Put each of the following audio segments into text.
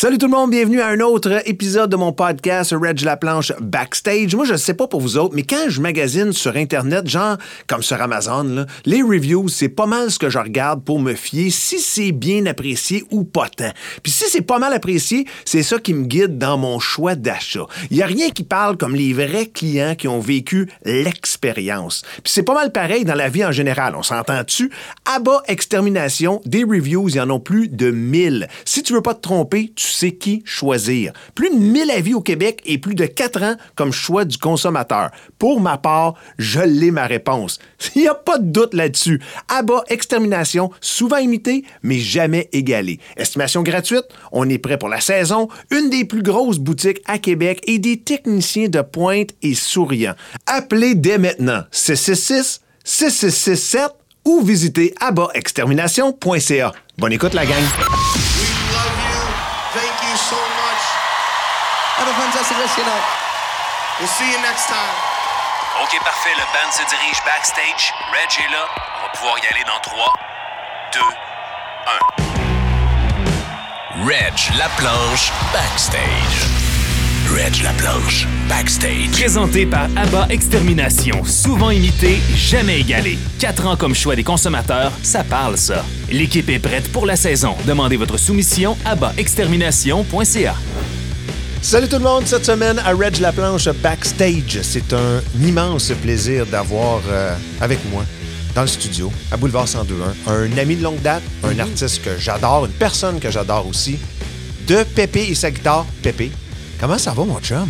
Salut tout le monde, bienvenue à un autre épisode de mon podcast Reg La Planche Backstage. Moi, je sais pas pour vous autres, mais quand je magasine sur Internet, genre comme sur Amazon, les reviews, c'est pas mal ce que je regarde pour me fier si c'est bien apprécié ou pas tant. Puis si c'est pas mal apprécié, c'est ça qui me guide dans mon choix d'achat. Il y a rien qui parle comme les vrais clients qui ont vécu l'expérience. Puis c'est pas mal pareil dans la vie en général, on s'entend-tu? À bas extermination, des reviews, il y en a plus de 1000. Si tu veux pas te tromper, tu sais qui choisir. Plus de 1000 avis au Québec et plus de 4 ans comme choix du consommateur. Pour ma part, je l'ai ma réponse. Il n'y a pas de doute là-dessus. Abat Extermination, souvent imité, mais jamais égalé. Estimation gratuite, on est prêt pour la saison, une des plus grosses boutiques à Québec et des techniciens de pointe et souriants. Appelez dès maintenant 666 6667 ou visitez abatextermination.ca. Bonne écoute la gang. We'll see you next time. OK, parfait. Le band se dirige backstage. Reg est là. On va pouvoir y aller dans 3, 2, 1. Reg la planche backstage. Reg la planche backstage. Présenté par ABBA Extermination, souvent imité, jamais égalé. Quatre ans comme choix des consommateurs, ça parle ça. L'équipe est prête pour la saison. Demandez votre soumission à abaextermination.ca. Salut tout le monde, cette semaine à Reg La Planche Backstage. C'est un immense plaisir d'avoir euh, avec moi dans le studio, à Boulevard 1021, un ami de longue date, un artiste que j'adore, une personne que j'adore aussi, de Pépé et sa guitare. Pépé, comment ça va mon chum?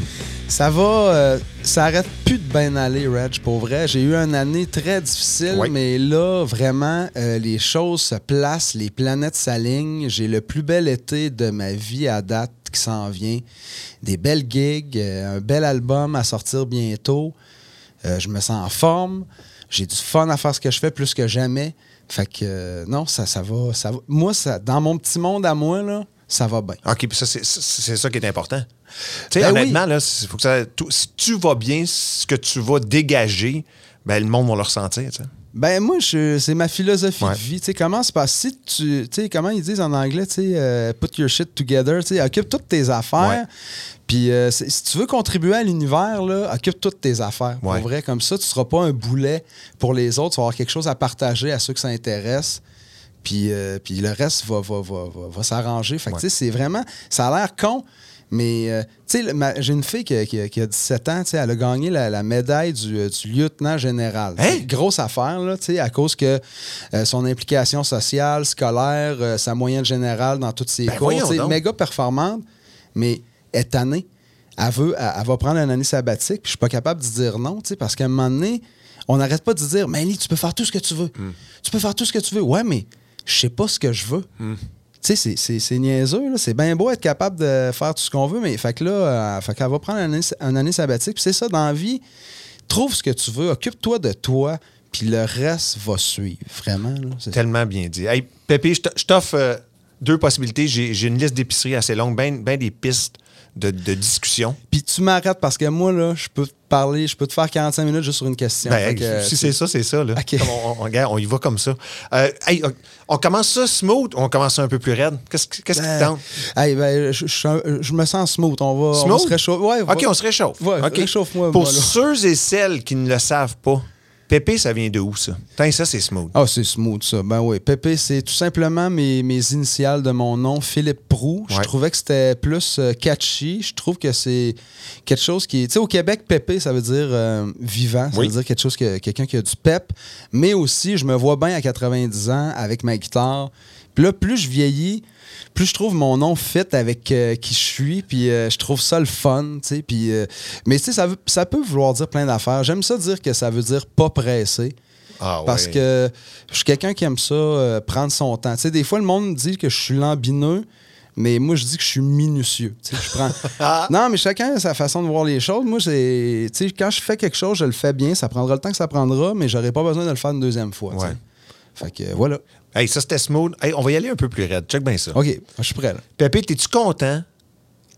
Ça va, euh, ça arrête plus de bien aller, Reg, pour vrai. J'ai eu une année très difficile, Oui. mais là, vraiment, euh, les choses se placent, les planètes s'alignent. J'ai le plus bel été de ma vie à date qui s'en vient. Des belles gigs, euh, un bel album à sortir bientôt. Euh, je me sens en forme. J'ai du fun à faire ce que je fais plus que jamais. Fait que, euh, non, ça, ça va. Ça va. Moi, ça, dans mon petit monde à moi, là, ça va bien. OK, puis ça, c'est- ça qui est important. Tu sais, Ben oui. honnêtement, là, faut que ça, tout- si tu vas bien, ce que tu vas dégager, ben, le monde va le ressentir. Ben moi, je- c'est ma philosophie Ouais. de vie. Tu sais, comment se passe? Si tu, comment ils disent en anglais, tu sais, euh, put your shit together, tu sais, occupe toutes tes affaires. Puis euh, si tu veux contribuer à l'univers, là, occupe toutes tes affaires. Pour vrai, comme ça, tu seras pas un boulet pour les autres. Tu vas avoir quelque chose à partager à ceux que ça intéresse. Puis, euh, puis le reste va, va, va, va, va s'arranger. Fait que, tu sais, c'est vraiment. Ça a l'air con, mais euh, tu sais, j'ai une fille qui, a- qui a- qui a 17 ans, tu sais, elle a gagné la, la médaille du, euh, du lieutenant général. Hein? Grosse affaire, là, tu sais, à cause que euh, son implication sociale, scolaire, euh, sa moyenne générale dans toutes ses Ben, cours, tu sais, méga performante, mais elle est tannée. Elle, veut, elle, elle va prendre une année sabbatique, puis je suis pas capable de dire non, tu sais, parce qu'à un moment donné, on n'arrête pas de dire, Manny, tu peux faire tout ce que tu veux. Hmm. Tu peux faire tout ce que tu veux. Ouais, mais je sais pas ce que je veux. Hmm. Tu sais, c'est- niaiseux. C'est bien beau être capable de faire tout ce qu'on veut, mais fait que là, euh, qu'elle va prendre une année, une sabbatique. C'est ça, dans la vie, trouve ce que tu veux, occupe-toi de toi, puis le reste va suivre. Vraiment, là. C'est- Tellement bien dit. Hey, Pépé, je t'offre euh, deux possibilités. J'ai une liste d'épiceries assez longue, bien des pistes de, de discussion. Puis tu m'arrêtes parce que moi, là, je peux te parler, je peux te faire 45 minutes juste sur une question. Ben, que, si c'est ça, c'est ça. Là. On, on- regarde, on y va comme ça. Euh, hey, on- on commence ça smooth ou on commence ça un peu plus raide? Qu'est-ce qui qu'est-ce qui te Ben, tente? hey, ben, je, me sens smooth. On va, on va Smooth? se réchauffer. Ouais, OK, va- on se réchauffe. Ouais, réchauffe-moi, Pour moi, ceux et celles qui ne le savent pas, Pépé, ça vient de où, ça? Ça, c'est smooth. Ah, c'est smooth, ça. Ben oui. Pépé, c'est tout simplement mes, mes initiales de mon nom, Philippe Prou. Je trouvais que c'était plus euh, catchy. Je trouve que c'est quelque chose qui. Tu sais, au Québec, Pépé, ça veut dire euh, vivant. Ça Oui. veut dire quelque chose que quelqu'un qui a du pep. Mais aussi, je me vois bien à 90 ans avec ma guitare. Puis là, plus je vieillis, plus je trouve mon nom fit avec euh, qui je suis, puis euh, je trouve ça le fun, tu sais. Puis, euh, mais tu sais, ça, veut- ça peut vouloir dire plein d'affaires. J'aime ça dire que ça veut dire pas pressé. Ah, Parce ouais. que je suis quelqu'un qui aime ça, prendre son temps. Tu sais, des fois, le monde me dit que je suis lambineux, mais moi, je dis que je suis minutieux. Tu sais, je prends... non, mais chacun a sa façon de voir les choses. Moi, c'est... Tu sais, quand je fais quelque chose, je le fais bien. Ça prendra le temps que ça prendra, mais j'aurais pas besoin de le faire une deuxième fois. tu sais. Fait que voilà. Hey, ça, c'était smooth. Hey, on va y aller un peu plus raide. Check bien ça. OK, je suis prêt, là. Pépé, es-tu content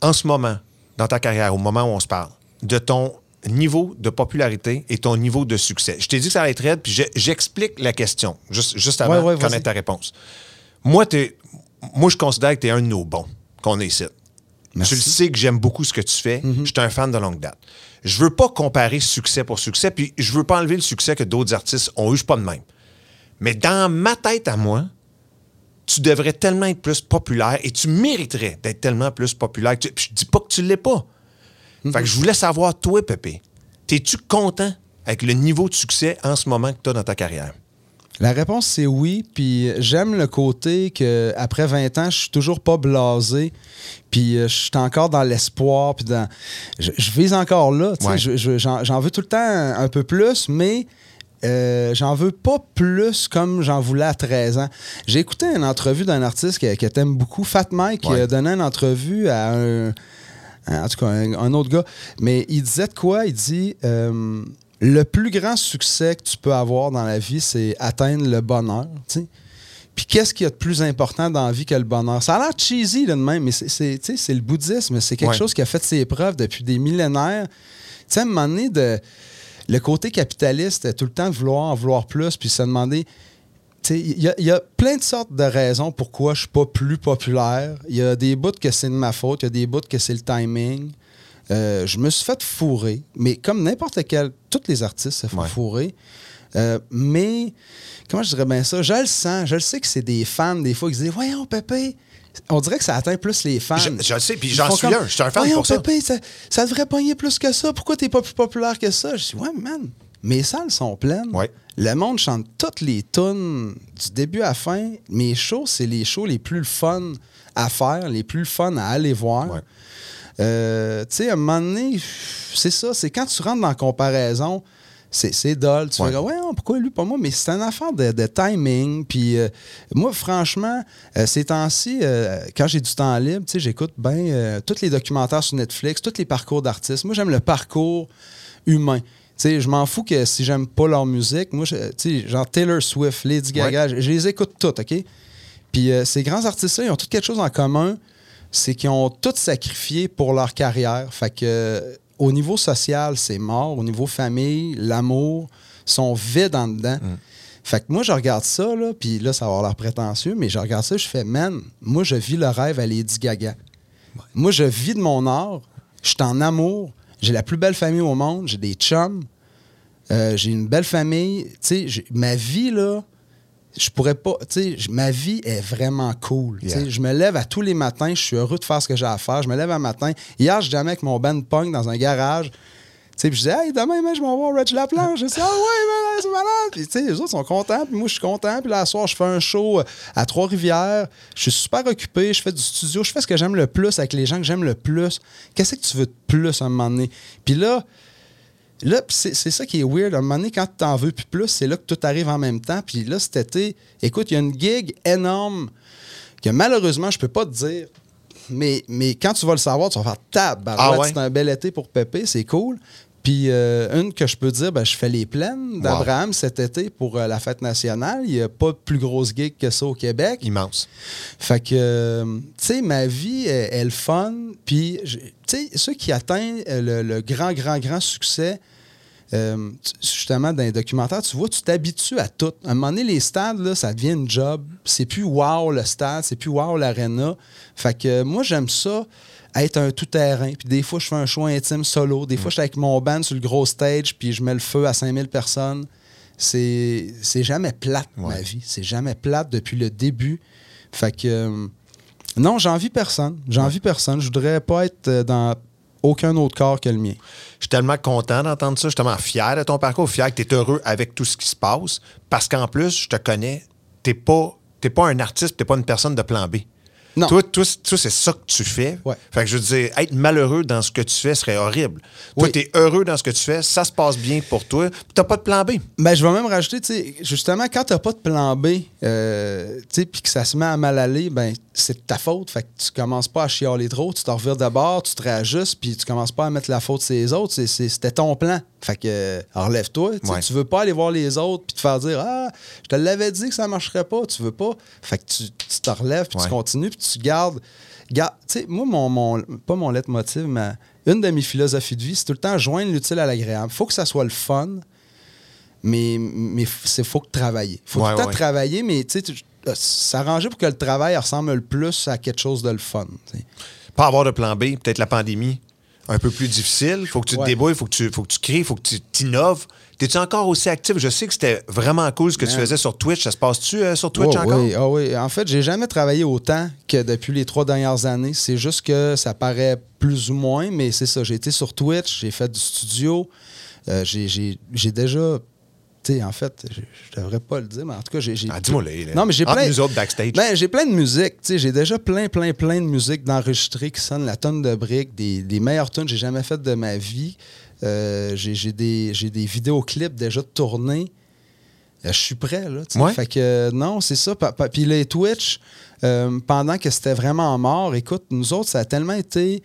en ce moment, dans ta carrière, au moment où on se parle, de ton niveau de popularité et ton niveau de succès? Je t'ai dit que ça allait être raide, puis je- j'explique la question, juste, juste avant Ouais, ouais, de connaître ta réponse. Moi, t'es- moi, je considère que tu es un de nos bons qu'on est ici. Merci. Tu le sais que j'aime beaucoup ce que tu fais. Je suis un fan de longue date. Je veux pas comparer succès pour succès, puis je veux pas enlever le succès que d'autres artistes ont eu, je suis pas de même. Mais dans ma tête à moi, tu devrais tellement être plus populaire et tu mériterais d'être tellement plus populaire. que tu- je dis pas que tu l'es pas. Fait que je voulais savoir, toi, Pépé, es-tu content avec le niveau de succès en ce moment que tu as dans ta carrière? La réponse, c'est oui. Puis j'aime le côté que après 20 ans, je suis toujours pas blasé. Puis euh, je suis encore dans l'espoir. Puis dans... je, je vise encore là. Ouais. J'en j'en veux tout le temps un, un peu plus, mais euh, j'en veux pas plus comme j'en voulais à 13 ans. J'ai écouté une entrevue d'un artiste que, que t'aimes beaucoup, Fat Mike, qui a donné une entrevue à un, en tout cas, un, un autre gars. Mais il disait de quoi? Il dit euh, le plus grand succès que tu peux avoir dans la vie, c'est atteindre le bonheur. tu sais. Puis qu'est-ce qu'il y a de plus important dans la vie que le bonheur? Ça a l'air cheesy là, de même, mais c'est- le bouddhisme. C'est quelque Ouais. chose qui a fait ses preuves depuis des millénaires. Tu sais, à un moment donné, de, le côté capitaliste, est tout le temps de vouloir en vouloir plus, puis se demander Il y, a- il y a plein de sortes de raisons pourquoi je suis pas plus populaire. Il y a des bouts que c'est de ma faute, il y a des bouts que c'est le timing. Euh, je me suis fait fourrer, mais comme n'importe quel, tous les artistes se font Ouais. fourrer. Euh, mais, comment je dirais bien ça? Je le sens, je le sais que c'est des fans, des fois, qui disent Voyons, Pépé. On dirait que ça atteint plus les fans. Je- je le sais, puis j'en suis comme, un, je suis un fan pour ça. Pépé, ça, ça devrait pogner plus que ça. Pourquoi t'es pas plus populaire que ça? Je dis Ouais, man, mes salles sont pleines. Ouais. Le monde chante toutes les tunes du début à la fin. Mes shows, c'est les shows les plus fun à faire, les plus fun à aller voir. Ouais. Euh, tu sais, à un moment donné, c'est ça, c'est quand tu rentres dans la comparaison, c'est, dull. Tu Ouais. fais, ouais, pourquoi lui, pas moi? Mais c'est une affaire de, de timing. Puis euh, moi, franchement, euh, ces temps-ci, euh, quand j'ai du temps libre, tu sais, j'écoute bien tous les documentaires sur Netflix, tous les parcours d'artistes. Moi, j'aime le parcours humain. Tu sais, je m'en fous que si j'aime pas leur musique, moi, je- tu sais, genre Taylor Swift, Lady Gaga, je, je les écoute toutes, OK? Puis ces grands artistes-là, ils ont tous quelque chose en commun, c'est qu'ils ont tous sacrifié pour leur carrière. Fait que au niveau social, c'est mort. Au niveau famille, l'amour, sont vides en dedans. Fait que moi, je regarde ça, là, puis là, ça va avoir l'air prétentieux, mais je regarde ça, je fais, man, moi, je vis le rêve à Lady Gaga. Moi, je vis de mon art, je suis en amour, j'ai la plus belle famille au monde, j'ai des chums, euh, j'ai une belle famille. Tu sais, ma vie, là, je pourrais pas. Tu sais, ma vie est vraiment cool. Tu sais, Yeah. Je me lève à tous les matins, je suis heureux de faire ce que j'ai à faire. Je me lève un matin. Hier, je jamais avec mon band punk dans un garage. Tu sais, puis je disais, hey, demain, man, je m'en vais au Reg Laplanche. Je dis, ah ouais, c'est malade. Puis, tu sais, les autres sont contents, puis moi, je suis content. Puis là, soir, je fais un show euh, à Trois-Rivières. Je suis super occupé. Je fais du studio. Je fais ce que j'aime le plus avec les gens que j'aime le plus. Qu'est-ce que tu veux de plus à un moment donné? Puis là, Là, c'est ça qui est weird. À un moment donné, quand t'en veux plus plus, c'est là que tout arrive en même temps. Puis là, cet été, écoute, il y a une gig énorme que malheureusement, je peux pas te dire. Mais, mais quand tu vas le savoir, tu vas faire tab. Ah ouais? C'est un bel été pour Pépé, c'est cool. Puis euh, une que je peux dire, ben, je fais les plaines d'Abraham cet été pour euh, la fête nationale. Il n'y a pas de plus grosse gig que ça au Québec. Immense. Fait que, euh, tu sais, ma vie est, est le fun. Puis, tu sais, ceux qui atteignent le, le grand, grand, grand succès, justement, dans les documentaires, tu vois, tu t'habitues à tout. À un moment donné, les stades, là, ça devient une job. C'est plus wow le stade, c'est plus wow l'arena. Fait que moi, j'aime ça, être un tout-terrain. Puis des fois, je fais un show intime solo. Des fois, je suis avec mon band sur le gros stage, puis je mets le feu à 5000 personnes. C'est jamais plate, ma Ouais. vie. C'est jamais plate depuis le début. Fait que. euh, non, j'envie personne. J'envie personne. Je voudrais pas être euh, dans aucun autre corps que le mien. Je suis tellement content d'entendre ça. Je suis tellement fier de ton parcours, fier que tu es heureux avec tout ce qui se passe. Parce qu'en plus, je te connais, tu pas, t'es pas un artiste, tu pas une personne de plan B. Non. Toi, toi, c- toi, c'est ça que tu fais. Ouais. Fait que je veux dire, être malheureux dans ce que tu fais serait horrible. Toi, Oui. tu es heureux dans ce que tu fais, ça se passe bien pour toi, t'as pas de plan B. Ben, je vais même rajouter, tu sais, justement, quand t'as pas de plan B, euh, tu sais, puis que ça se met à mal aller, ben, c'est de ta faute. Fait que tu commences pas à chialer trop, tu te revires d'abord, tu te réajustes, puis tu commences pas à mettre la faute sur les autres. C'était ton plan. Fait que, euh, relève-toi. Tu sais, Ouais. Tu veux pas aller voir les autres, puis te faire dire, ah, je te l'avais dit que ça marcherait pas. Tu veux pas. Fait que tu, tu te relèves, puis Ouais. tu continues, puis tu gardes. garde- tu sais, moi, mon, mon- pas mon leitmotiv, mais une de mes philosophies de vie, c'est tout le temps joindre l'utile à l'agréable. faut que ça soit le fun, mais mais il faut que travailler. faut Ouais, tout le temps travailler, mais tu sais, euh, s'arranger pour que le travail ressemble le plus à quelque chose de le fun. pas avoir de plan B, peut-être la pandémie, un peu plus difficile. faut que tu te Ouais. débrouilles, faut que tu, faut que tu crées, faut que tu t'innoves. T'es-tu encore aussi actif? Je sais que c'était vraiment cool ce que tu faisais sur Twitch. Ça se passe-tu euh, sur Twitch Oh, encore? Oui, ah oui. En fait, j'ai jamais travaillé autant que depuis les trois dernières années. C'est juste que ça paraît plus ou moins, mais c'est ça. J'ai été sur Twitch, j'ai fait du studio. Euh, j'ai déjà. En fait, je, je devrais pas le dire, mais en tout cas, j'ai. Ah, dis-moi. Non, mais j'ai plein. nous autres backstage. Ben, j'ai plein de musique. J'ai déjà plein, plein, plein de musique d'enregistrées qui sonnent la tonne de briques, des, des meilleures tonnes que j'ai jamais faites de ma vie. Euh, j'ai des, des vidéoclips déjà tournés. Euh, Je suis prêt, là. Ouais. Fait que euh, non, c'est ça. Puis les Twitch, pendant que c'était vraiment mort, écoute, nous autres, ça a tellement été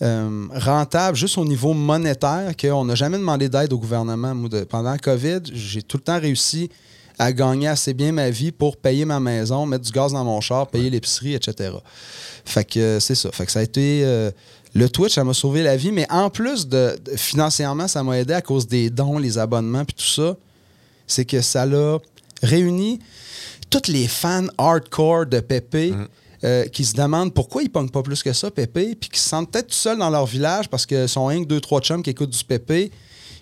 euh, rentable juste au niveau monétaire qu'on n'a jamais demandé d'aide au gouvernement. Pendant la COVID, j'ai tout le temps réussi à gagner assez bien ma vie pour payer ma maison, mettre du gaz dans mon char, payer l'épicerie, etc. Fait que euh, c'est ça. Fait que ça a été. euh, le Twitch, ça m'a sauvé la vie, mais en plus de, de- financièrement, ça m'a aidé à cause des dons, les abonnements, puis tout ça. C'est que ça l'a réuni tous les fans hardcore de Pépé euh, qui se demandent pourquoi ils pognent pas plus que ça, Pépé, puis qui se sentent peut-être tout seuls dans leur village parce que sont un, deux, trois chums qui écoutent du Pépé.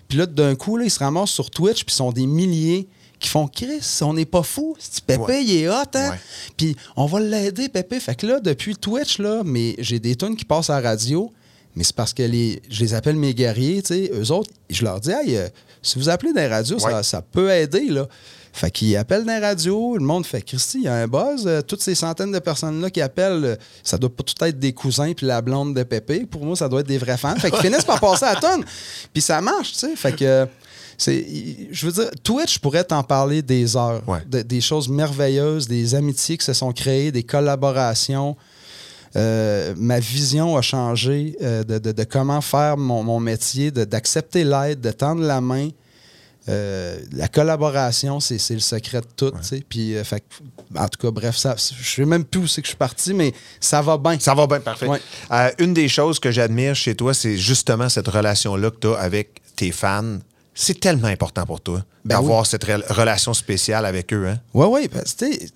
Puis là, d'un coup, là, ils se ramassent sur Twitch, puis sont des milliers qui font Chris, on n'est pas fou. Pépé, Ouais. il est hot, hein? Puis on va l'aider, Pépé. Fait que là, depuis Twitch, là, mais j'ai des tunes qui passent à la radio, mais c'est parce que les, je les appelle mes guerriers, tu sais. Eux autres, je leur dis, hey, euh, si vous appelez des radios, ça peut aider, là. Fait qu'ils appellent des radios, le monde fait Christy, il y a un buzz. euh, toutes ces centaines de personnes-là qui appellent, euh, ça doit pas tout être des cousins puis la blonde de Pépé. Pour moi, ça doit être des vrais fans. Fait qu'ils finissent par passer à la tonne. Puis ça marche, tu sais. Fait que. euh, c'est, je veux dire, Twitch pourrait t'en parler des heures. Ouais. De- des choses merveilleuses, des amitiés qui se sont créées, des collaborations. Euh, ma vision a changé euh, de, de- de comment faire mon, mon métier, de- d'accepter l'aide, de tendre la main. Euh, la collaboration, c'est c'est le secret de tout. Puis, euh, en tout cas, bref, ça, je sais même plus où c'est que je suis parti, mais ça va bien. Ça va bien, parfait. Ouais. Euh, une des choses que j'admire chez toi, c'est justement cette relation-là que tu as avec tes fans. C'est tellement important pour toi Ben d'avoir cette rel- relation spéciale avec eux. Hein? Oui, oui.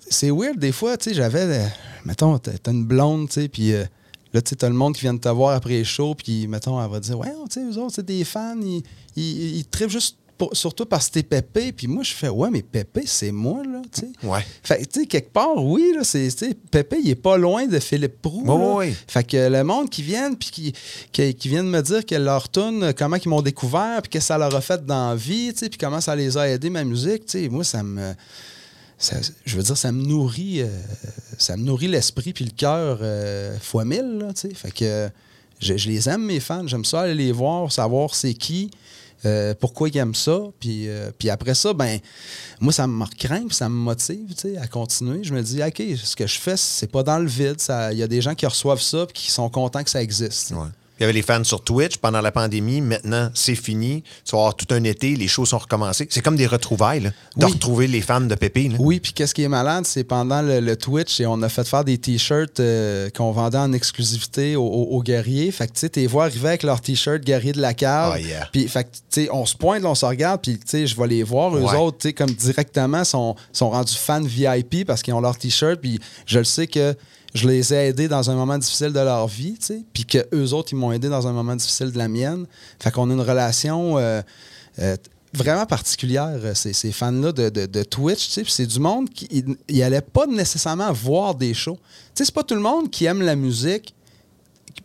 C'est weird des fois. tu sais, J'avais, mettons, t'as une blonde, puis là, tu t'as le monde qui vient de te voir après les shows, puis, mettons, elle va dire, ouais, tu sais, eux autres, c'est des fans, ils, ils, ils trippent juste pour- sur toi parce que t'es Pépé. Puis moi, je fais, ouais, mais Pépé, c'est moi, là, tu sais. Ouais. Fait tu sais, quelque part, oui, là, c'est, tu sais, Pépé, il est pas loin de Philippe Prou. Ouais, là. ouais, ouais. Fait que le monde qui vient, puis qui, qui, qui viennent me dire que leur tune, comment ils m'ont découvert, puis que ça leur a fait dans la vie, tu sais, puis comment ça les a aidés, ma musique, tu sais, moi, ça me... ça- je veux dire, ça me nourrit, euh, ça me nourrit l'esprit puis le cœur euh, fois mille, là, tu sais. Fait que je, je les aime, mes fans. J'aime ça aller les voir, savoir c'est qui, euh, pourquoi ils aiment ça? Puis, euh, puis après ça, ben moi, ça me craint puis ça me motive, à continuer. Je me dis, OK, ce que je fais, c'est pas dans le vide. Il y a des gens qui reçoivent ça puis qui sont contents que ça existe. Il y avait les fans sur Twitch pendant la pandémie. Maintenant, c'est fini. Tu vas avoir tout un été. Les shows sont recommencés. C'est comme des retrouvailles, là, de Oui. retrouver les fans de Pépé. là. Oui, puis qu'est-ce qui est malade, c'est pendant le, le Twitch, et on a fait faire des t-shirts euh, qu'on vendait en exclusivité aux, aux- aux guerriers. Fait que, tu sais, t'es vois arriver avec leurs t-shirts guerriers de la cave. Yeah. Puis, fait que, tu sais, on se pointe, on se regarde, puis, tu sais, je vais les voir. Eux Ouais. autres, tu sais, comme directement, sont, sont rendus fans VIP parce qu'ils ont leur t-shirt, puis je le sais que je les ai aidés dans un moment difficile de leur vie, tu sais, puis que eux autres, ils m'ont aidé dans un moment difficile de la mienne. Fait qu'on a une relation euh, euh, vraiment particulière, euh, ces, ces fans-là de, de- Twitch, tu sais, c'est du monde qui il- il allait pas nécessairement voir des shows. Tu sais, c'est pas tout le monde qui aime la musique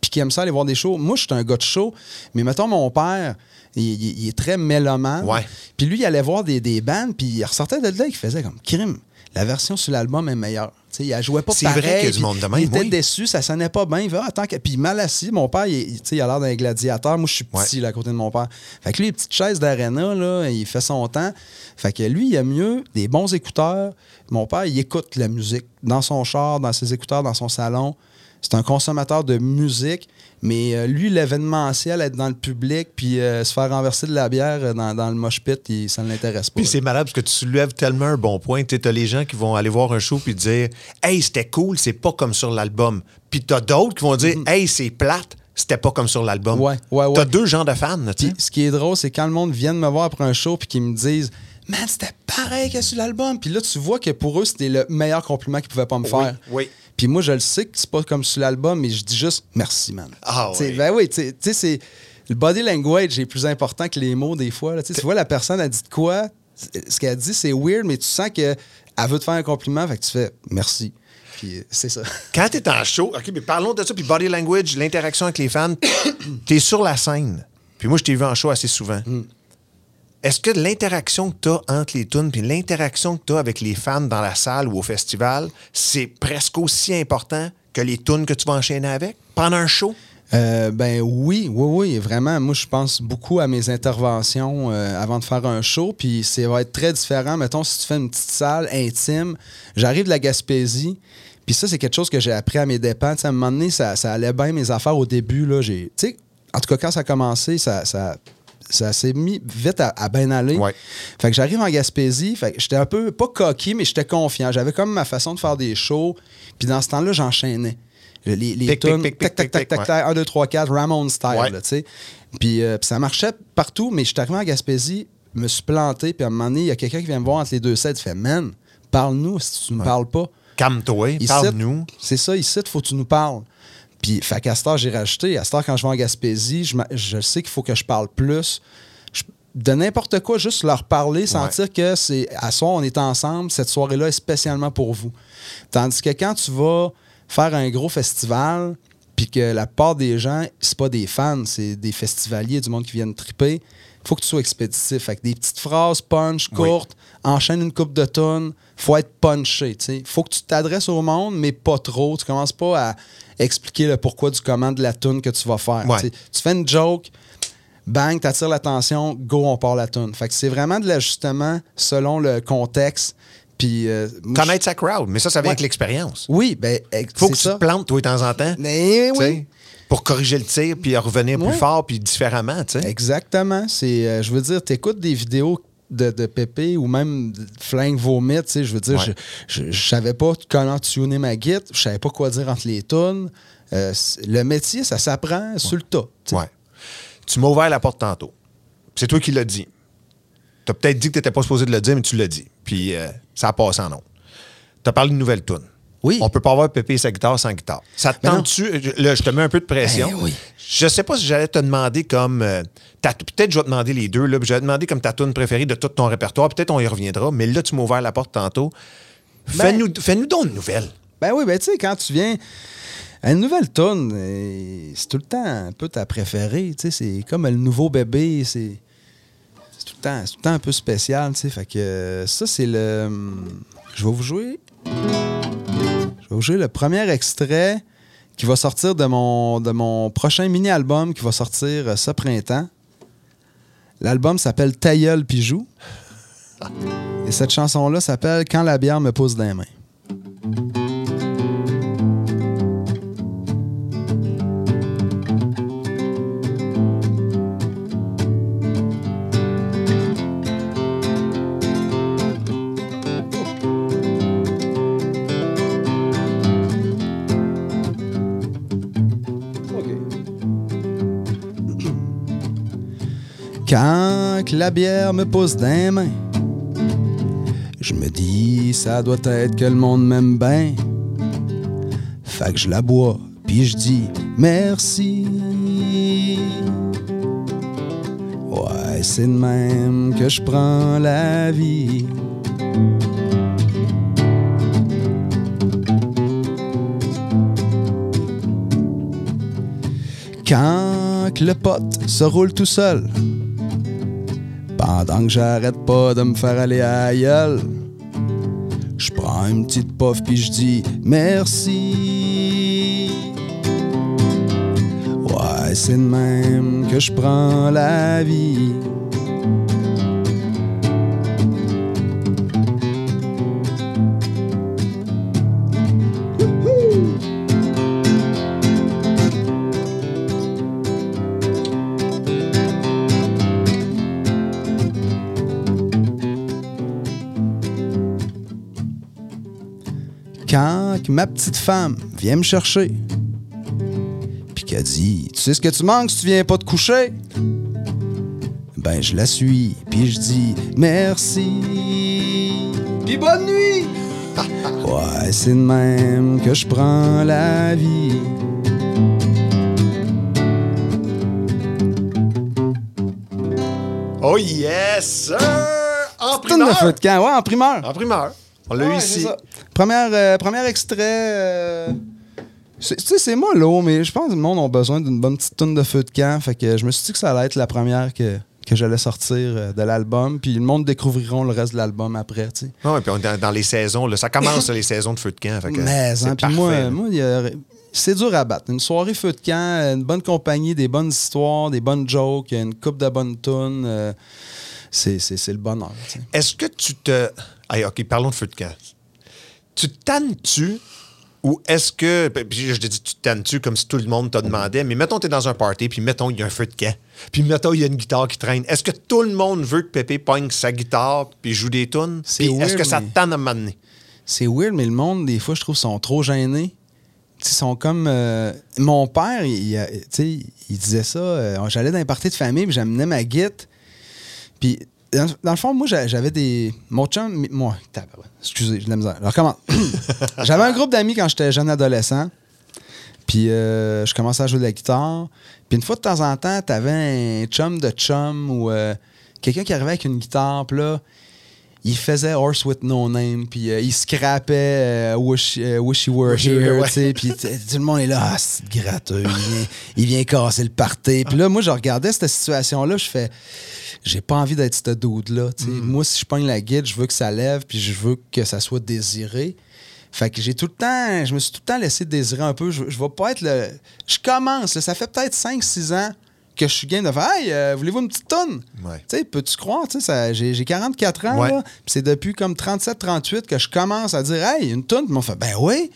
puis qui aime ça aller voir des shows. Moi, je suis un gars de show, mais mettons mon père, il, il- il est très mélomane. Ouais. Puis lui, il allait voir des, des bandes, puis il ressortait de là, il faisait comme crime. La version sur l'album est meilleure. Tu sais, il a joué pas C'est pareil. vrai qu'il y a du puis monde de même, Il était oui. déçu, ça sonnait pas bien. Il va, attends, que- puis mal assis. Mon père, il, il- a l'air d'un gladiateur. Moi, je suis petit là, à côté de mon père. Fait que lui, les petites chaises d'aréna, là, il fait son temps. Fait que lui, il a mieux des bons écouteurs. Mon père, il écoute la musique dans son char, dans ses écouteurs, dans son salon. C'est un consommateur de musique, mais euh, lui, l'événementiel, être dans le public, puis euh, se faire renverser de la bière euh, dans, dans le mosh pit, il- ça ne l'intéresse pas. Puis c'est malade parce que tu soulèves tellement un bon point. Tu as les gens qui vont aller voir un show puis dire Hey, c'était cool, c'est pas comme sur l'album. Puis t'as d'autres qui vont dire Hey, c'est plate, c'était pas comme sur l'album. Mm-hmm. Ouais, ouais, ouais. T'as deux genres de fans, tu sais. Puis ce qui est drôle, c'est quand le monde vient de me voir après un show puis qu'ils me disent Man, c'était pareil que sur l'album. Puis là, tu vois que pour eux, c'était le meilleur compliment qu'ils pouvaient pas me faire. oui. Puis moi, je le sais que c'est pas comme sur l'album, mais je dis juste merci, man. Ah Tu oui. Ben oui, tu sais- tu sais, c'est. Le body language est plus important que les mots des fois. là. Tu tu vois, la personne a dit de quoi, ce qu'elle dit, c'est weird, mais tu sens qu'elle veut te faire un compliment, fait que tu fais merci. Puis euh, c'est ça. Quand t'es en show, OK, mais parlons de ça, puis body language, l'interaction avec les fans, t'es sur la scène. Puis moi, je t'ai vu en show assez souvent. Mm. Est-ce que l'interaction que t'as entre les tunes, puis l'interaction que t'as avec les fans dans la salle ou au festival, c'est presque aussi important que les tunes que tu vas enchaîner avec pendant un show? Euh, ben oui, oui, oui, vraiment. Moi, je pense beaucoup à mes interventions euh, avant de faire un show, puis ça va être très différent. Mettons, si tu fais une petite salle intime, j'arrive de la Gaspésie, puis ça, c'est quelque chose que j'ai appris à mes dépens. Tu sais, à un moment donné, ça, ça allait bien mes affaires au début. Là, tu en tout cas, quand ça a commencé, ça, ça s'est mis vite à, à bien aller. Ouais. Fait que j'arrive en Gaspésie, fait que j'étais un peu, pas coquille, mais j'étais confiant. J'avais comme ma façon de faire des shows, puis dans ce temps-là, j'enchaînais. Les, les tunes, tac, tac, tac, tac, ouais. tac, 1, 2, 3, 4, Ramon style, tu sais. Puis, euh, puis ça marchait partout, mais je suis arrivé en Gaspésie, me suis planté, puis à un moment donné, il y a quelqu'un qui vient me voir entre les deux sets, il fait « Man, parle-nous si tu ne me parles pas. » Calme-toi, parle-nous. C'est ça, ici, il faut que tu nous parles. Puis, fait qu'à cette heure, j'ai rajouté. À cette heure, quand je vais en Gaspésie, je, je sais qu'il faut que je parle plus. Je- de n'importe quoi, juste leur parler, sentir que c'est à soir, on est ensemble, cette soirée-là est spécialement pour vous. Tandis que quand tu vas faire un gros festival, puis que la part des gens, c'est pas des fans, c'est des festivaliers, du monde qui viennent triper, il faut que tu sois expéditif. Fait que des petites phrases punch, Oui. courtes, enchaîne une coupe de tonnes, faut être punché. Il faut que tu t'adresses au monde, mais pas trop. Tu commences pas à expliquer le pourquoi du comment de la tune que tu vas faire. Ouais. Tu Tu fais une joke, bang, t'attires l'attention, go, on part la tune. Fait que c'est vraiment de l'ajustement selon le contexte. Puis, euh, Connaître sa crowd, mais ça, ça vient Ouais. avec l'expérience. Oui, ben, Faut que tu ça. te plantes, toi, de temps en temps. Mais tu oui. sais, Pour corriger le tir, puis revenir plus Ouais. fort, puis différemment, tu sais. Exactement. C'est, euh, je veux dire, tu écoutes des vidéos de, de Pépé ou même Flingue Vomit, tu sais, je veux dire, Ouais. je, je, je savais pas comment tuner ma guitare, je savais pas quoi dire entre les tunes. Euh, le métier, ça s'apprend sur le tas. tu sais. Ouais. Tu m'as ouvert la porte tantôt. C'est toi qui l'as dit. Tu as peut-être dit que tu n'étais pas supposé de le dire, mais tu l'as dit. Puis euh, ça a passé en nom. Tu as parlé de nouvelle tune. Oui. On peut pas avoir Pépé et sa guitare sans guitare. Ça te Ben tente-tu? Là, je te mets un peu de pression. Ben oui. Je sais pas si j'allais te demander comme. euh, Peut-être je vais te demander les deux. Là, je vais te demander comme ta tune préférée de tout ton répertoire. Peut-être on y reviendra. Mais là, tu m'as ouvert la porte tantôt. Fais-nous fais-nous donc une nouvelle. Ben oui, ben tu sais, quand tu viens. Une nouvelle tune, euh, c'est tout le temps un peu ta préférée. Tu sais, c'est comme le nouveau bébé. C'est c'est tout, le temps- tout le temps un peu spécial. Tu sais, fait que euh, ça, c'est le. hum, Je vais vous jouer. Jouer le premier extrait qui va sortir de mon, de mon prochain mini-album qui va sortir euh, ce printemps. L'album s'appelle Tailleul Pijou. Et cette chanson-là s'appelle Quand la bière me pousse dans les mains. Que la bière me pousse les mains, je me dis, ça doit être que le monde m'aime bien. Fait que je la bois, puis je dis merci. Ouais, c'est de même que je prends la vie. Quand le pote se roule tout seul, pendant que j'arrête pas de me faire aller à gueule, je prends une petite puff puis je dis merci. Ouais, c'est de même que je prends la vie. Que ma petite femme vient me chercher, puis qu'elle dit Tu sais ce que tu manques si tu viens pas te coucher Ben, je la suis, puis je dis merci. Puis bonne nuit Ouais, c'est de même que je prends la vie. Oh yes, sir! En de primeur! feu de camp, ouais, en primeur. En primeur. On l'a eu ici. Première, euh, premier extrait. euh, c'est- Tu sais, c'est mollo, mais je pense que le monde a besoin d'une bonne petite tonne de feu de camp. Fait que je me suis dit que ça allait être la première que, que j'allais sortir euh, de l'album. Puis le monde découvriront le reste de l'album après, tu sais. Ouais, puis on est dans, dans les saisons, là, ça commence les saisons de feu de camp. fait que Mais, c'est hein, puis moi, moi a- c'est dur à battre. Une soirée feu de camp, une bonne compagnie, des bonnes histoires, des bonnes jokes, une coupe de bonnes tunes. euh, c'est, le bonheur, tu sais. Est-ce que tu te. Allez, OK, parlons de feu de camp. Tu te tannes-tu ou est-ce que. Puis je te dis, tu tannes-tu comme si tout le monde te demandait, mais mettons, tu es dans un party, puis mettons, il y a un feu de camp. Puis mettons, il y a une guitare qui traîne. Est-ce que tout le monde veut que Pépé pogne sa guitare puis joue des tunes? C'est Puis est-ce que ça te tanne à m'amener? C'est weird, mais le monde, des fois, je trouve, sont trop gênés. Ils sont comme. euh, mon père, il, il disait ça. euh, J'allais dans un party de famille, puis j'amenais ma guite. Puis, dans, dans le fond, moi, j'a- j'avais des. Mon chum. Moi, excusez, j'ai de la misère. Alors, comment? J'avais un groupe d'amis quand j'étais jeune adolescent. Puis, euh, je commençais à jouer de la guitare. Puis, une fois de temps en temps, t'avais un chum de chum ou euh, quelqu'un qui arrivait avec une guitare. Puis là, il faisait Horse with No Name, puis euh, il scrapait euh, wish, euh, Wish You Were Here, tu sais, puis tout le monde est là, ah, c'est gratteux, il vient, il vient casser le party. Puis là, moi, je regardais cette situation-là, je fais, j'ai pas envie d'être ce dude-là. Mm. Moi, si je pogne la guide, je veux que ça lève, puis je veux que ça soit désiré. Fait que j'ai tout le temps, je me suis tout le temps laissé désirer un peu. Je, je vais pas être le. Je commence, là, ça fait peut-être 5-6 ans que je suis game de faire Hey, euh, voulez-vous une petite tonne? Ouais. Tu sais, peux-tu croire, tu sais, ça- j'ai j'ai 44 ans, Ouais. là, c'est depuis comme 37-38 que je commence à dire Hey, une tonne, puis ils m'ont fait Ben oui,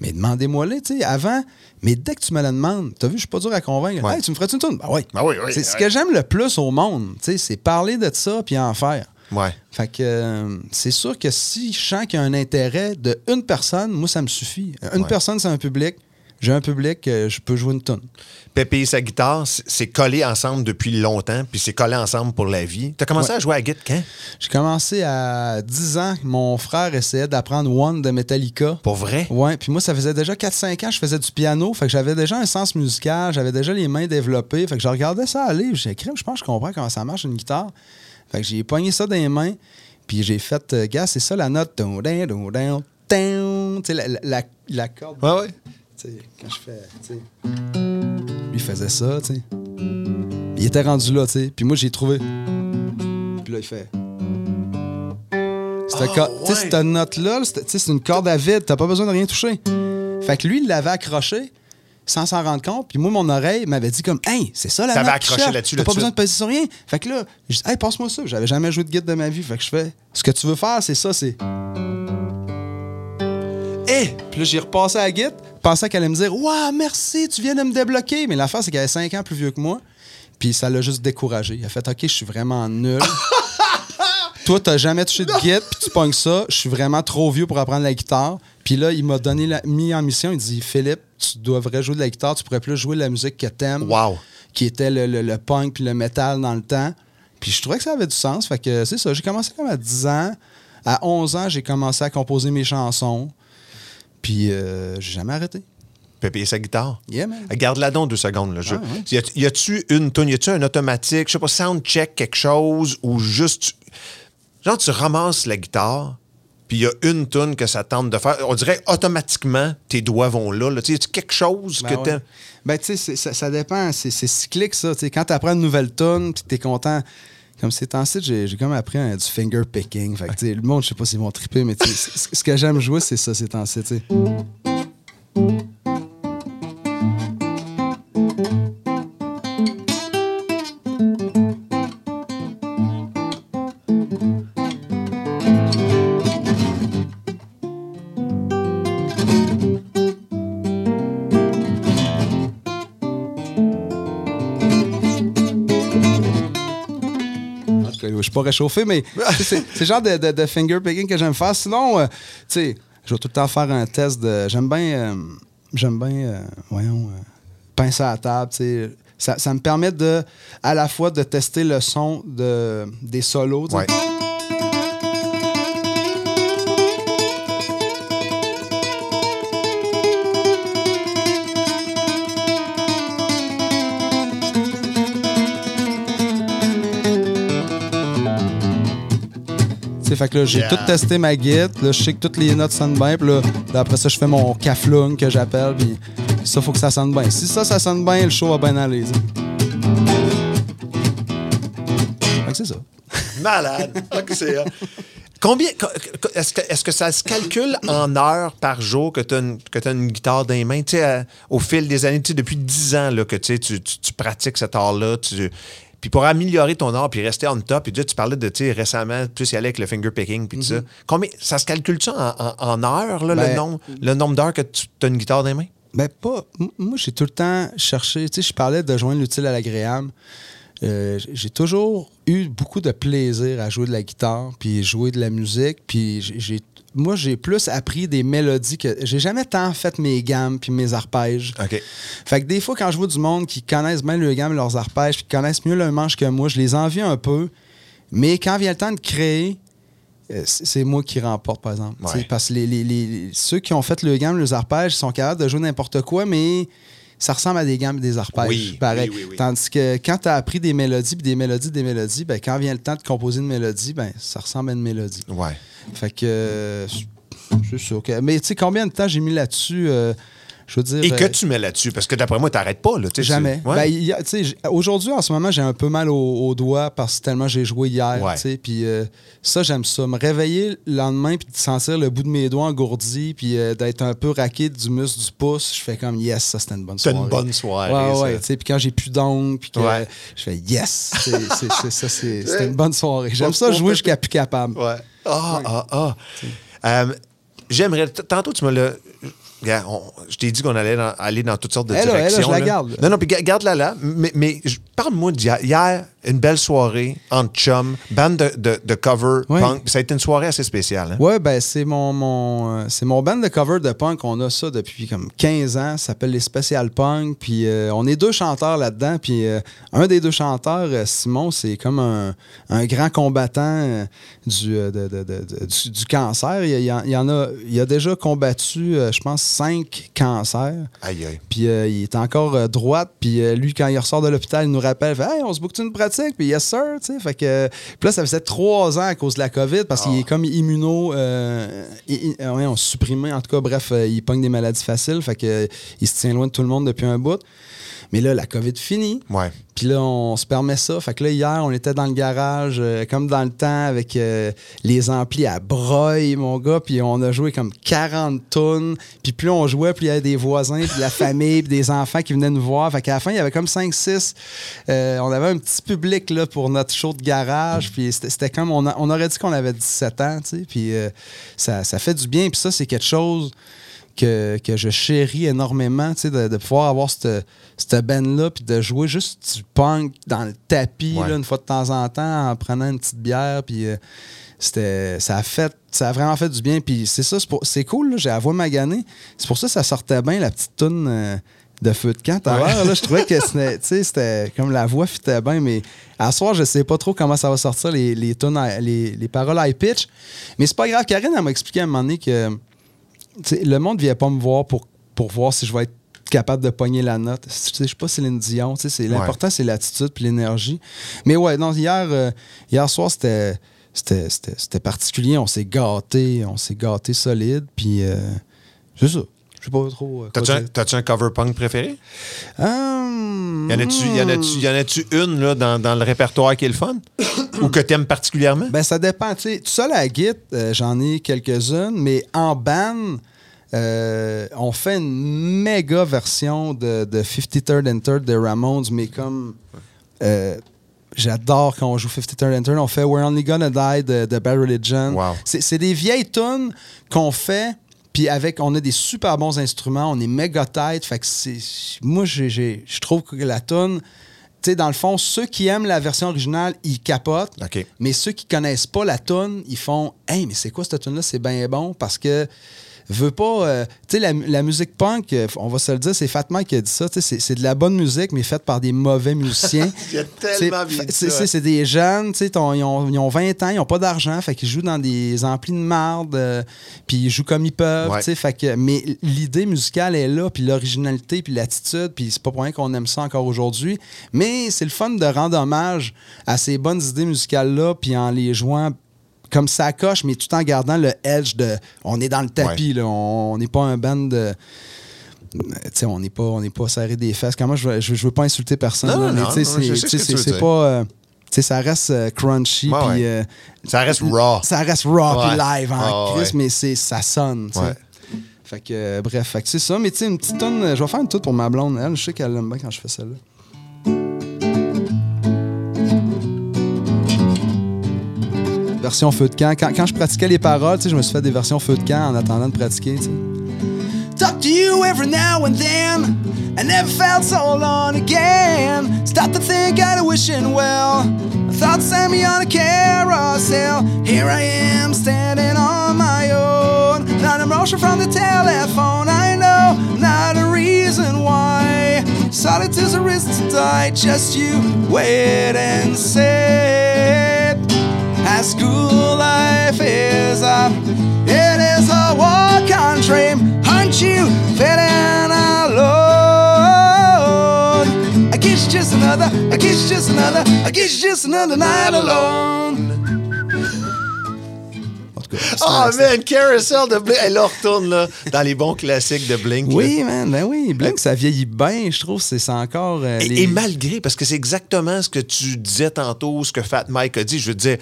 mais demandez-moi-les, tu sais, avant. Mais dès que tu me la demandes, t'as vu, je suis pas dur à convaincre. Ouais. Hey, tu me ferais-tu une tonne? Ben oui. Ben oui, oui, C'est ce que j'aime le plus au monde, tu sais, c'est parler de ça puis en faire. Ouais. Fait que euh, c'est sûr que si je sens qu'il y a un intérêt de une personne, moi, ça me suffit. Une personne, c'est un public. J'ai un public, euh, je peux jouer une tonne. Pépé et sa guitare, c'est collé ensemble depuis longtemps, puis c'est collé ensemble pour la vie. T'as commencé Ouais. à jouer à la guitare quand? J'ai commencé à 10 ans. Mon frère essayait d'apprendre One de Metallica. Pour vrai? Ouais, puis moi, ça faisait déjà 4-5 ans que je faisais du piano. Fait que j'avais déjà un sens musical, j'avais déjà les mains développées. Fait que je regardais ça aller. J'ai écrit, je pense que je comprends comment ça marche une guitare. Fait que j'ai pogné ça dans les mains. Puis j'ai fait, euh, gars, c'est ça la note. Tu la, la- la corde. Ouais, ouais. Quand je fais. Lui, il faisait ça, tu sais. Il était rendu là, tu sais. Puis moi, j'ai trouvé. Puis là, il fait. Cette, sais, ouais. cette note-là, là, c'est tu sais, c'est une corde à vide. T'as pas besoin de rien toucher. Fait que lui, il l'avait accroché sans s'en rendre compte. Puis moi, mon oreille m'avait dit comme, hey, c'est ça la T'avais note. accroché qu'il cherche. là-dessus, T'as pas besoin de passer sur rien. Fait que là, je dis, hey, passe-moi ça. J'avais jamais joué de guide de ma vie. Fait que je fais, ce que tu veux faire, c'est ça, c'est. Eh! Puis là, j'ai repassé à la guide, pensant qu'elle allait me dire Waouh, merci, tu viens de me débloquer. Mais l'affaire, c'est qu'elle avait 5 ans plus vieux que moi. Puis ça l'a juste découragé. Il a fait OK, je suis vraiment nul. Toi, t'as jamais touché de guide, puis tu pognes ça. Je suis vraiment trop vieux pour apprendre la guitare. Puis là, il m'a donné la, mis en mission. Il dit Philippe, tu devrais jouer de la guitare, tu pourrais plus jouer de la musique que t'aimes. Wow. Qui était le, le- le punk puis le metal dans le temps. Puis je trouvais que ça avait du sens. Fait que c'est ça. J'ai commencé comme à 10 ans. À 11 ans, j'ai commencé à composer mes chansons. Puis euh, j'ai jamais arrêté. Pépé sa guitare. Yeah, man. Garde-la donc deux secondes. Là. Je- Ah, ouais. y a- a-tu une tune, y a-tu un automatique, je sais pas, sound check quelque chose, ou juste. tu- Genre, tu ramasses la guitare, puis il y a une tune que ça tente de faire. On dirait automatiquement, tes doigts vont là. Tu Y a-tu quelque chose Ben que ouais. Ben, tu sais, ça, ça dépend. C'est cyclique, ça. Tu quand tu apprends une nouvelle tune, puis t'es content. Comme ces temps-ci, j'ai comme appris un- du finger picking. Fait le monde, je sais pas s'ils vont triper, mais ce que j'aime jouer, c'est ça, ces temps-ci, réchauffé, mais c'est le genre de, finger picking que j'aime faire. Sinon, euh, tu sais, je vais tout le temps faire un test de. J'aime bien. euh, j'aime bien. euh, voyons. euh, pince à la table, tu sais. Ça, me permet de, à la fois de tester le son de, des solos. Fait que là, j'ai Yeah. tout testé ma guide. Là, je sais que toutes les notes sonnent bien. Puis là, là, après ça, je fais mon caflung que j'appelle. Puis ça, faut que ça sonne bien. Si ça, ça sonne bien, le show va bien aller. Fait que c'est ça. Malade. C'est, euh, Combien. co- co- Est-ce que, est-ce que ça se calcule en heures par jour que tu as une, que t'as une guitare dans les mains? Tu sais, euh, au fil des années, tu sais, depuis 10 ans là, que tu, sais, tu, tu- tu pratiques cet art-là. tu- Puis pour améliorer ton art, puis rester on top, puis tu parlais de tu sais, récemment, plus y aller avec le finger picking, puis tout ça. Combien, ça se calcule-tu en, en- en heures, là, le, Ben- nombre, le nombre d'heures que tu as une guitare dans les mains? Ben, pas. Moi, j'ai tout le temps cherché. Tu sais, je parlais de joindre l'utile à l'agréable. Euh, j'ai toujours eu beaucoup de plaisir à jouer de la guitare, puis jouer de la musique. Puis j'ai. Moi, j'ai plus appris des mélodies que. J'ai jamais tant fait mes gammes puis mes arpèges. OK. Fait que des fois, quand je vois du monde qui connaissent bien le gamme et leurs arpèges, puis qui connaissent mieux le manche que moi, je les envie un peu. Mais quand vient le temps de créer, euh, c'est moi qui remporte, par exemple. Ouais. Parce que les, les- les- ceux qui ont fait le gamme, les arpèges, ils sont capables de jouer n'importe quoi, mais ça ressemble à des gammes et des arpèges. Oui, pareil. oui, oui. Tandis que quand tu as appris des mélodies, puis des mélodies, des mélodies, ben, quand vient le temps de composer une mélodie, ben, ça ressemble à une mélodie. Ouais. Fait que. euh, c'est ok. Mais tu sais, combien de temps j'ai mis là-dessus? euh, je veux dire. Et que euh, tu mets là-dessus? Parce que d'après moi, t'arrêtes pas, là. Jamais. Ouais. Ben, Aujourd'hui, en ce moment, j'ai un peu mal au, au doigt parce que tellement j'ai joué hier. Puis euh, ça, j'aime ça. Me réveiller le lendemain puis de sentir le bout de mes doigts engourdi puis euh, d'être un peu raqué du muscle du pouce, je fais comme yes, ça c'était une bonne soirée. une bonne soirée, Ouais, ouais. Puis quand j'ai plus d'ongles, puis que Ouais. je fais yes, c'était une bonne soirée. J'aime ça jouer jusqu'à plus capable. Ouais. Ah, ah, ah. J'aimerais. Tantôt, tu me l'as. Je t'ai dit qu'on allait dans- aller dans toutes sortes de Elle, là, elle, là, directions. je la garde. Non, non, puis ga- garde-la là. Mais, mais parle-moi d'hier. Hier, une belle soirée entre chum, bande de, de, de cover Ouais. punk. Ça a été une soirée assez spéciale. hein? Ouais, ben c'est mon, mon euh, c'est mon band de cover de punk. On a ça depuis comme 15 ans. Ça s'appelle les Special Punk. Puis euh, on est deux chanteurs là-dedans. Puis euh, un des deux chanteurs, Simon, c'est comme un, un grand combattant du, de- du, du cancer. Il, y a- il y en a, il a déjà combattu, je pense, cinq cancers. Aïe, aïe. Puis euh, il est encore euh, droite. Puis euh, lui, quand il ressort de l'hôpital, il nous rappelle fait, Hey, on se boucle une pratique? Puis yes, sir. Tu sais, Fait que, puis là, ça faisait trois ans à cause de la COVID parce qu'il est comme immuno. Euh, ouais, on se supprimait. En tout cas, bref, il pogne des maladies faciles. Fait que, il se tient loin de tout le monde depuis un bout. Mais là, la COVID finit. Ouais. Puis là, on se permet ça. Fait que là, hier, on était dans le garage, euh, comme dans le temps, avec euh, les amplis à broye, mon gars. Puis on a joué comme 40 tonnes. Puis plus on jouait, plus il y avait des voisins, puis de la famille, puis des enfants qui venaient nous voir. Fait qu'à la fin, il y avait comme 5-6. Euh, on avait un petit public là, pour notre show de garage. Puis c'était comme, on, a- on aurait dit qu'on avait 17 ans, tu sais. Puis ça, ça fait du bien. Puis ça, c'est quelque chose que, que je chéris énormément, tu sais, de, de pouvoir avoir cette, cette band-là, puis de jouer juste du punk dans le tapis, Ouais. là, une fois de temps en temps, en prenant une petite bière, puis euh, c'était, ça a fait, ça a vraiment fait du bien, puis c'est ça, c'est, cool, j'ai la voix maganée, c'est pour ça que ça sortait bien, la petite toune euh, de feu de camp, à l'heure, là, je trouvais que c'était, tu sais, c'était comme la voix fitait bien, mais à soir, je sais pas trop comment ça va sortir, les, les, tunes à- les, les paroles high pitch, mais c'est pas grave, Karine, elle m'a expliqué à un moment donné que le monde ne vient pas me voir pour, pour voir si je vais être capable de pogner la note. Sais, Je suis pas Céline Dion. tu sais, c'est- L'important, c'est l'attitude puis l'énergie. Mais ouais, non, hier, euh, hier soir, c'était- c'était particulier, on s'est gâté, on s'est gâté solide, puis euh, c'est ça. Je sais pas trop. euh, T'as-tu un, cover punk préféré? Hum, Y en a-tu, une là, dans, dans le répertoire qui est le fun? Ou que t'aimes particulièrement? Ben, ça dépend. Tu sais, tout seul à la euh, j'en ai quelques-unes, mais en band, euh, on fait une méga version de, de 53rd and 3rd de Ramones, mais comme. euh, J'adore quand on joue 53rd and 3rd. On fait We're Only Gonna Die de, de Bad Religion. Wow. C'est c'est des vieilles tunes qu'on fait. Puis avec, on a des super bons instruments, on est méga tight. Fait que c'est. Moi, je trouve que la tune, tu sais, dans le fond, ceux qui aiment la version originale, ils capotent. Mais ceux qui connaissent pas la tune, ils font Hey, mais c'est quoi cette tune là C'est bien bon parce que veut pas. euh, tu sais, la, la musique punk, euh, on va se le dire, c'est Fatma qui a dit ça. tu sais, C'est de la bonne musique, mais faite par des mauvais musiciens. Il a tellement C'est- des jeunes, tu sais, ton- ils ont, ils ont 20 ans, ils n'ont pas d'argent, fait qu'ils jouent dans des amplis de marde, euh, puis ils jouent comme ils peuvent, Ouais. tu sais, fait que, mais l'idée musicale est là, puis l'originalité, puis l'attitude, puis c'est pas pour rien qu'on aime ça encore aujourd'hui, mais c'est le fun de rendre hommage à ces bonnes idées musicales-là, puis en les jouant comme ça coche, mais tout en gardant le edge de. On est dans le tapis, là. On n'est pas un band de. Tu sais, on n'est pas, on n'est pas serré des fesses. Comment je veux, je, je veux pas insulter personne, Non, là, non, mais tu sais, non, je c'est- pas. euh, tu sais, ça reste euh, crunchy, Ouais, ouais. euh, Ça reste raw. ça reste raw puis live en Chris, ouais. mais c'est ça sonne. Fait que euh, bref, c'est ça. Mais tu sais, une petite tonne, je vais faire une toute pour ma blonde. Elle, je sais qu'elle aime bien quand je fais celle-là. Version feu de camp. Quand, quand je pratiquais les paroles, je me suis fait des versions feu de camp en attendant de pratiquer. tu sais. Talk to you every now and then. I never felt so alone again. Stop to think I'd wishing well. I thought sent me on a carousel. Here I am standing on my own. Not a motion from the telephone. I know not a reason why. Solitude's a reason to die. Just you wait and see. School life is a it is a walk on dream. Aren't you feeling alone? I guess just another, I guess just another, I guess just another night alone. En tout cas, c'est Ah, un- man, Carousel de Blink. Elle là, retourne là, dans les bons classiques de Blink. là. Oui, man, ben oui. Blink, ça vieillit bien, je trouve. C'est c'est encore. euh, Et, les- et malgré, parce que c'est exactement ce que tu disais tantôt, ce que Fat Mike a dit, je veux dire,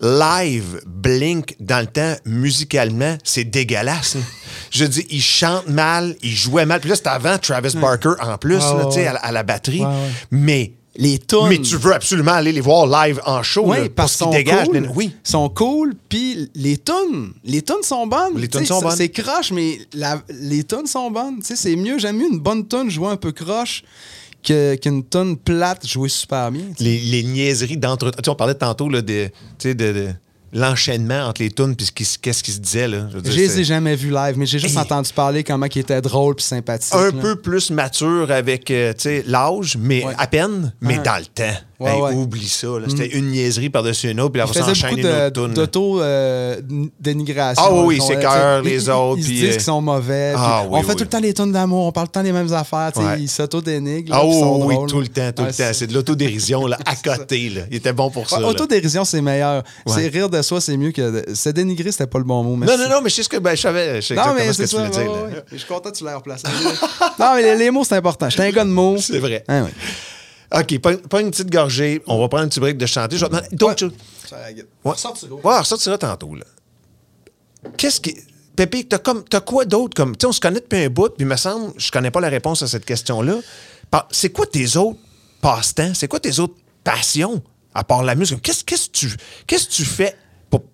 live, Blink, dans le temps, musicalement, c'est dégueulasse. là. Je veux dire, il chante mal, il jouait mal. Puis là, c'était avant Travis Barker en plus, là, tu sais, à, la- à la batterie. Mais. Les tunes. Mais tu veux absolument aller les voir live en show, Oui, là, parce ce qu'ils dégagent. cool. mais oui. Ils sont cool, puis les tunes, les tunes sont bonnes. Les tunes sais, sont bonnes. C'est croche, mais la- les tunes sont bonnes. Tu sais, c'est mieux, j'aime mieux une bonne tune jouée un peu croche qu'une tune plate jouée super bien. les, les niaiseries d'entre... Tu sais, on parlait tantôt là, de, de, de l'enchaînement entre les tunes puis qu'est-ce qui se disait. Là. Je veux dire, Je les ai jamais vus live, mais j'ai juste entendu parler comment ils étaient drôles puis sympathiques. Un là. peu plus mature avec euh, tu sais, l'âge, mais Ouais. à peine, mais dans le temps. Ouais, Hey, ouais. Mm. Oublie ça. là. C'était une niaiserie par-dessus une autre, puis faisaient beaucoup enchaîner une autre tune. d'auto-dénigration. Ah oui, c'est cœur, les ils- autres, Ils, se disent euh, qu'ils sont mauvais. Ah on fait oui. tout le temps les tunes d'amour, on parle tout le temps des mêmes affaires. Ouais. Ils s'auto-dénigrent. là, Ah sont oui, drôles. tout le temps, tout le temps. C'est de l'autodérision là, à côté. Là. Il était bon pour ça. Là. Autodérision, c'est meilleur. C'est rire de soi, c'est mieux que. Se dénigrer, c'était pas le bon mot. Non, merci. non, non, mais je sais ce que ben, je savais. Je sais Non, mais ce que c'est tu ça. voulais dire. là. Je suis content que tu l'aies replacé. non, mais les, les mots, c'est important. J'étais un gars de mots. C'est vrai. OK, pas, pas une petite gorgée. On va prendre un petit break de chanter. Je vais demander d'autres choses. Ouais. Ouais, on ressortira tantôt, là. Qu'est-ce qui. Pépé, t'as comme t'as quoi d'autre comme. Tu sais, on se connaît depuis un bout, puis il me semble, je connais pas la réponse à cette question-là. C'est quoi tes autres passe-temps? C'est quoi tes autres passions à part la musique? Qu'est-ce qu'est-ce que tu qu'est-ce que tu fais pour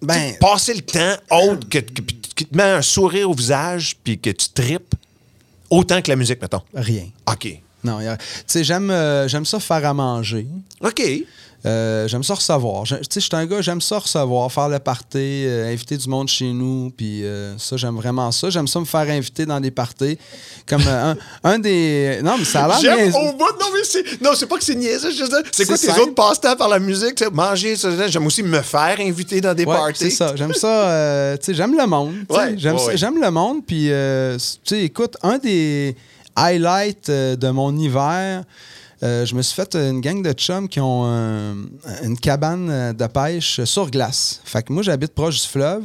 Ben- passer le temps autre que, que- qui te met un sourire au visage puis que tu tripes autant que la musique, mettons? Rien. OK. Non, tu sais, j'aime euh, j'aime ça faire à manger. OK. Euh, j'aime ça recevoir. Tu sais, je suis un gars, j'aime ça recevoir, faire le party, euh, inviter du monde chez nous, puis euh, ça, j'aime vraiment ça. J'aime ça me faire inviter dans des parties. Comme un, un des... Non, mais ça a l'air J'aime au bout. Non, mais c'est. Non, c'est pas que c'est niaiseux. C'est quoi tes simple. autres passe-temps par la musique? Manger, ça, j'aime aussi me faire inviter dans des Ouais, parties. c'est ça. J'aime ça. tu sais, j'aime le monde. Ouais, j'aime ouais, le monde. Puis, tu sais, écoute, un des highlights euh, de mon hiver, euh, je me suis fait une gang de chums qui ont euh, une cabane de pêche sur glace. Fait que moi, j'habite proche du fleuve.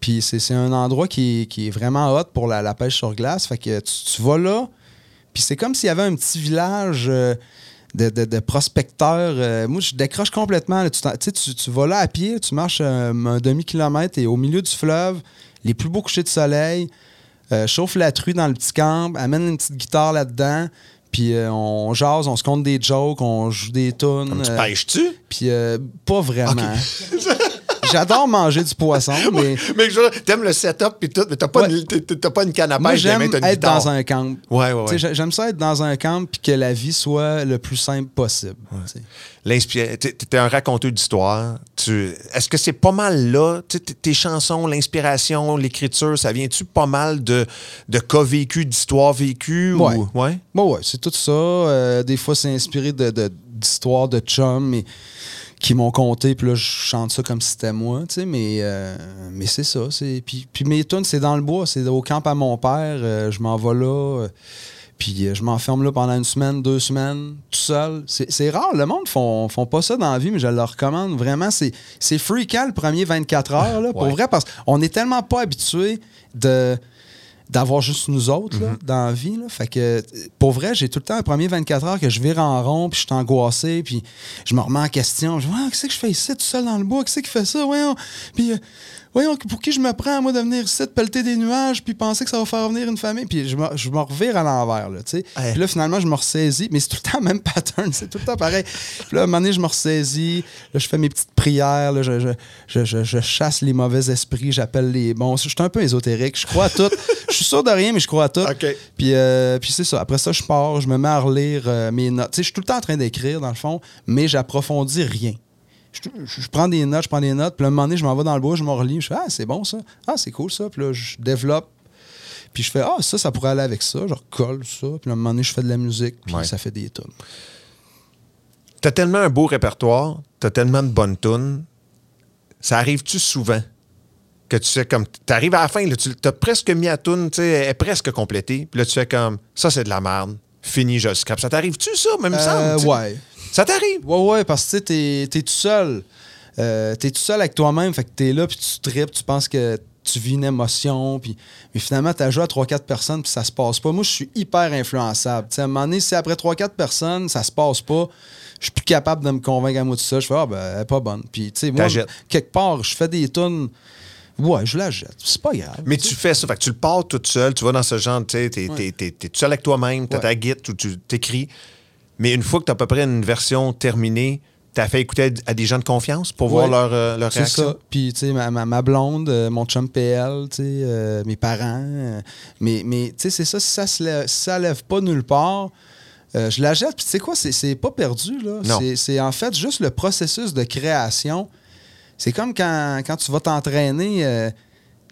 Puis c'est un endroit qui, qui est vraiment hot pour la, pêche sur glace. Fait que tu, vas là, puis c'est comme s'il y avait un petit village de, de- prospecteurs. Moi, je décroche complètement. Tu, tu tu- vas là à pied, tu marches un demi-kilomètre et au milieu du fleuve, les plus beaux couchers de soleil, euh, chauffe la truie dans le petit camp, amène une petite guitare là-dedans, puis euh, on jase, on se compte des jokes, on joue des tunes. Tu euh, pêches-tu? puis euh, pas vraiment. J'adore manger du poisson, mais Mais t'aimes le setup puis tout, mais t'as pas, Ouais. une- t'as- pas une canne à pêche, j'aime mais t'as une être guitare. dans un camp. Ouais, ouais, ouais. J'aime ça être dans un camp puis que la vie soit le plus simple possible. L'inspira- t'es- T'es un raconteur d'histoire. Tu... Est-ce que c'est pas mal là? Tes chansons, l'inspiration, l'écriture, ça vient-tu pas mal de, de cas vécus, d'histoires vécues? Ouais. Ou... ouais? Bon, ouais, c'est tout ça. Euh, des fois, c'est inspiré de- de- d'histoires de, chums mais, qui m'ont conté, puis là, je chante ça comme si c'était moi, tu sais, mais, euh, mais c'est ça. c'est- Puis, puis mes tunes, c'est dans le bois, c'est au camp à mon père, euh, je m'en vais là. euh, Puis euh, je m'enferme là pendant une semaine, deux semaines, tout seul. C'est rare, le monde font, font pas ça dans la vie, mais je le recommande vraiment. C'est c'est freakant le premier 24 heures, là, pour vrai, parce qu'on est tellement pas habitué de d'avoir juste nous autres là, dans la vie. Là. Fait que, pour vrai, j'ai tout le temps un premier 24 heures que je vire en rond, puis je suis angoissé, puis je me remets en question. Je dis, Ah, qu'est-ce que je fais ici, tout seul dans le bois? Qu'est-ce qui fait ça? Voyons. Puis, euh, voyons, pour qui je me prends, moi, de venir ici, de pelleter des nuages, puis penser que ça va faire venir une famille? Puis je me, je me revire à l'envers, là, tu sais. Ouais. Puis là, finalement, je me ressaisis, mais c'est tout le temps le même pattern, c'est tout le temps pareil. Puis là, à un moment donné, je me ressaisis, là, je fais mes petites prières, là, je, je, je, je- chasse les mauvais esprits, j'appelle les bons. Je suis un peu ésotérique, je crois à tout. Je suis sûr de rien, mais je crois à tout. Puis, euh, puis c'est ça. Après ça, je pars, je me mets à relire euh, mes notes. Tu sais, je suis tout le temps en train d'écrire, dans le fond, mais j'approfondis rien. Je, prends des notes, je prends des notes, puis à un moment donné, je m'en vais dans le bois, je me relis, je fais Ah, c'est bon ça. Ah, c'est cool ça. Puis là, je développe. Puis je fais Ah, ça, ça pourrait aller avec ça. Je recolle ça. Puis à un moment donné, je fais de la musique, puis Ouais. ça fait des tonnes. T'as tellement un beau répertoire, t'as tellement de bonnes tunes. Ça arrive-tu souvent que tu fais comme. T'arrives à la fin, là, tu as presque mis à tune, tu sais, elle est presque complétée. Puis là, tu fais comme. Ça, c'est de la merde. Fini, je scrape. Ça t'arrive-tu, ça, même Euh, semble? sais? ouais. Ça t'arrive? Ouais, ouais, parce que tu sais, t'es, t'es tout seul. Euh, t'es tout seul avec toi-même, fait que t'es là, puis tu tripes, tu penses que tu vis une émotion, puis mais finalement, t'as joué à 3-4 personnes, puis ça se passe pas. Moi, je suis hyper influençable. Tu sais, à un moment donné, si après 3-4 personnes, ça se passe pas, je suis plus capable de me convaincre à moi de ça. Je fais, ah, ben, elle est pas bonne. Puis, tu sais, moi, quelque part, je fais des tunes. Ouais, je la jette. C'est pas grave. Mais tu fais ça, fait que tu le pars tout seul, tu vas dans ce genre, tu sais, t'es, t'es- t'es- t'es tout seul avec toi-même, t'as Ouais. ta guide, tu t'écris. Mais une fois que t'as à peu près une version terminée, t'as fait écouter à, des gens de confiance pour voir leur, euh, leur C'est réaction? ça. Puis, tu sais, ma, ma- ma blonde, euh, mon chum PL, tu sais, euh, mes parents. mais, mais tu sais, c'est ça, si ça se lève, si ça lève pas nulle part, je la jette. Puis, tu sais quoi, c'est- c'est pas perdu, là. C'est- C'est en fait juste le processus de création. C'est comme quand, quand tu vas t'entraîner.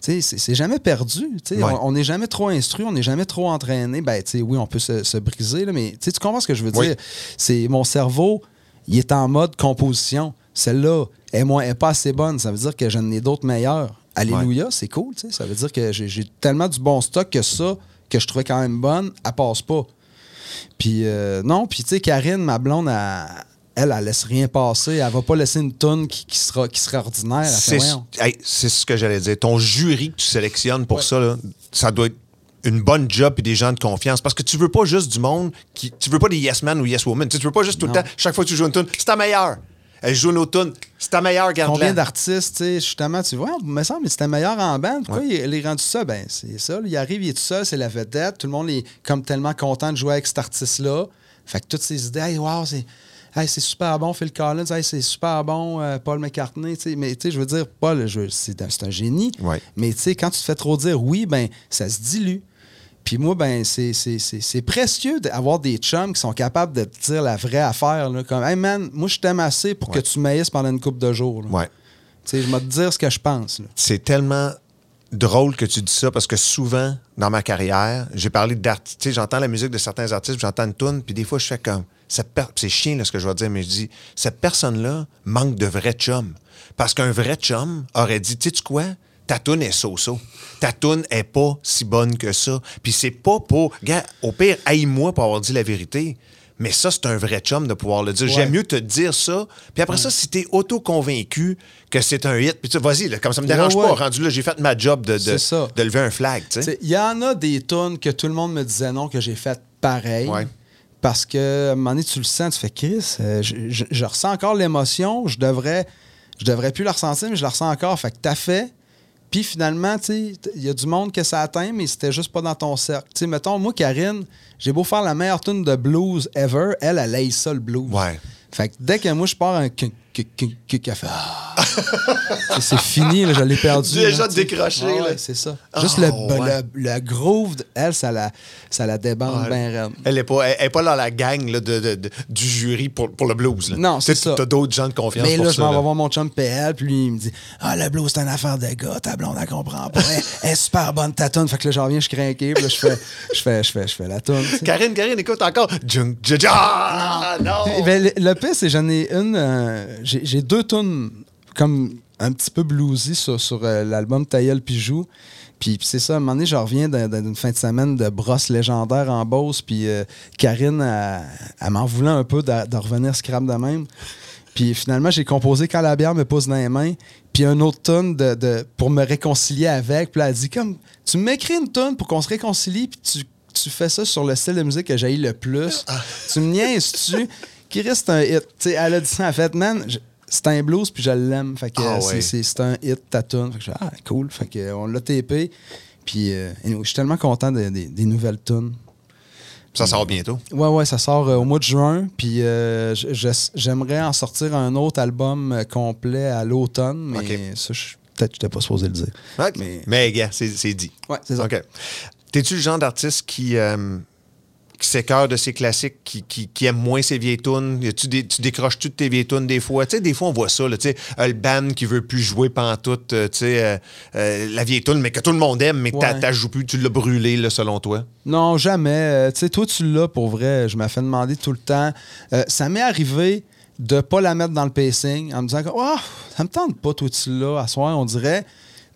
C'est jamais perdu. Ouais. On- n'est jamais trop instruit, on n'est jamais trop entraîné. Ben, tu sais, oui, on peut se, se briser, là, mais tu comprends ce que je veux Oui. dire? C'est mon cerveau, il est en mode composition. Celle-là est, moins, est pas assez bonne. Ça veut dire que j'en ai d'autres meilleures. Alléluia, c'est cool. tu sais. Ça veut dire que j'ai j'ai tellement du bon stock que ça, que je trouvais quand même bonne, elle passe pas. Puis euh, non, puis tu sais, Karine, ma blonde, elle, elle, elle laisse rien passer. Elle va pas laisser une tonne qui, qui sera, qui sera ordinaire. C'est hey, ce que j'allais dire. Ton jury que tu sélectionnes pour ça, là, ça doit être une bonne job et des gens de confiance. Parce que tu veux pas juste du monde qui. Tu veux pas des yes man ou yes woman. Tu, sais, tu veux pas juste tout le temps, chaque fois que tu joues une tune, c'est ta meilleure. Elle joue une autre tune, c'est ta meilleure, garde Combien d'artistes, tu sais, justement, tu vois, il me semble que c'était meilleur en band. Pourquoi il, il est rendu ça? Ben, c'est ça. il arrive, il est tout seul, c'est la vedette. Tout le monde est comme tellement content de jouer avec cet artiste-là. Fait que toutes ces idées, hey, wow, c'est. Hey, c'est super bon, Phil Collins, hey, c'est super bon, euh, Paul McCartney. Mais je veux dire, Paul, c'est un, génie. Ouais. Mais quand tu te fais trop dire oui, ben, ça se dilue. Puis moi, ben, c'est- précieux d'avoir des chums qui sont capables de te dire la vraie affaire. Là, comme, hey man, moi, je t'aime assez pour Ouais. que tu maïsses pendant une couple de jours. là. Ouais. Tu sais, je vais te dire ce que je pense. C'est tellement drôle que tu dis ça parce que souvent, dans ma carrière, j'ai parlé d'artistes. J'entends la musique de certains artistes, j'entends une tune, puis des fois, je fais comme. Cette per- C'est chiant là, ce que je vais dire, mais je dis cette personne-là manque de vrai chum. Parce qu'un vrai chum aurait dit Tu sais quoi? Ta toune est so-so. Ta toune est pas si bonne que ça. Puis c'est pas pour. Gars, au pire, haïs-moi pour avoir dit la vérité. Mais ça, c'est un vrai chum de pouvoir le dire. Ouais. J'aime mieux te dire ça. Puis après ça, si t'es auto-convaincu que c'est un hit, puis tu vas-y, comme ça me dérange Ouais, pas. Rendu là, j'ai fait ma job de, de, lever un flag, Il y en a des tunes que tout le monde me disait non, que j'ai fait pareil. Parce que à un moment donné, tu le sens, tu fais Chris, euh, je, je- je ressens encore l'émotion, je devrais, je devrais plus la ressentir, mais je la ressens encore. Fait que t'as fait. Puis finalement, il y a du monde que ça atteint, mais c'était juste pas dans ton cercle. Sais, mettons, moi, Karine, j'ai beau faire la meilleure tune de blues ever, elle, elle aille ça le blues. Ouais. Fait que dès que moi, je pars un que- que- que- que- qu'elle fait Ah! C'est- fini, là, je l'ai perdu. Déjà là, décroché, ouais, c'est ça. Oh, Juste le, ouais. le, le groove, elle, ça la, ça la débande Ouais. bien. Elle n'est pas, elle, elle est pas dans la gang là, de, de- de- du jury pour, pour le blues. là. Non, c'est ça. T'as d'autres gens de confiance Mais pour là, ça. je m'en vais voir mon chum PL, puis lui, il me dit Ah, le blues, c'est une affaire de gars, ta blonde, elle comprend pas. Elle, elle est super bonne, ta tune. Fait que là, j'en reviens, je suis craqué, puis là, je fais, je fais, je fais, je fais la sais. Karine, Karine, écoute encore. Jung, ja, ja, ah, non! Eh ben, le, le pire, c'est j'en ai une. euh, j'ai deux tunes comme un petit peu bluesy sur, sur euh, l'album Tailleul Pijou. Puis, puis c'est ça, à un moment donné, je reviens d'un- d'un- d'une fin de semaine de brosse légendaire en Beauce, puis euh, Karine, elle, m'en voulait un peu de, de revenir scrap de même. Puis finalement, j'ai composé Quand la bière me pose dans les mains, puis un autre tune de, de- pour me réconcilier avec. Puis là, elle dit comme, tu m'écris une tune pour qu'on se réconcilie, puis tu, tu fais ça sur le style de musique que j'ai le plus. Tu me niaises-tu? Qui reste un hit. Tu sais, elle a dit ça, en fait, man, c'est un blues, puis je l'aime. Fait que Ah c'est- ouais. c'est c'est un hit, ta tune. Fait que je ah, cool. Fait que, on l'a tapé. Puis euh, je suis tellement content de- de- des nouvelles tunes. Ça sort bientôt. Ouais, ouais, ça sort euh, au mois de juin. Puis euh, j'aimerais en sortir un autre album euh, complet à l'automne, mais ça, je- peut-être que je n'étais pas supposé le dire. Mais- Mais, gars, c'est c'est dit. Ouais, c'est ça. OK. T'es-tu le genre d'artiste qui, euh, qui s'écœure de ses classiques, qui, qui, qui aime moins ses vieilles tunes? A-tu des- tu décroches-tu de tes vieilles tunes des fois? Tu sais, des fois, on voit ça, là, tu sais, euh, le band qui veut plus jouer pantoute, euh, tu sais, euh, euh, la vieille tune, mais que tout le monde aime, mais que Ouais. t'as joué plus, tu l'as brûlé, là, selon toi? Non, jamais. Tu sais, toi, tu l'as pour vrai. Je me fais demander tout le temps. Ça m'est arrivé de pas la mettre dans le pacing en me disant que oh, ça me tente pas, toi, tu l'as, à soir, on dirait.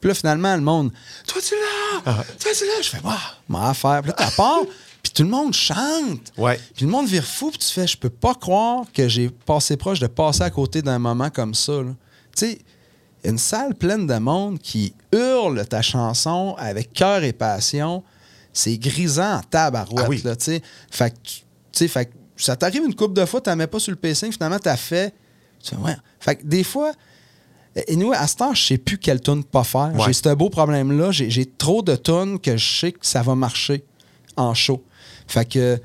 Puis là, finalement, le monde, toi, tu l'as, toi, tu l'as. Je fais, waouh, ma affaire. Puis là, t'as part, puis tout le monde chante. Ouais. Puis le monde vire fou, puis tu fais, je peux pas croire que j'ai passé proche de passer à côté d'un moment comme ça. Tu sais, une salle pleine de monde qui hurle ta chanson avec cœur et passion, c'est grisant en tabarouette. Ah oui. là, tu sais. fait que, fait que ça t'arrive une couple de fois, tu mets pas sur le pacing, finalement, tu as fait. Ouais. Fait que des fois, et nous, à ce temps, je sais plus quelle tune pas faire. Ouais. J'ai ce beau problème-là. J'ai j'ai trop de tunes que je sais que ça va marcher en show. Fait que,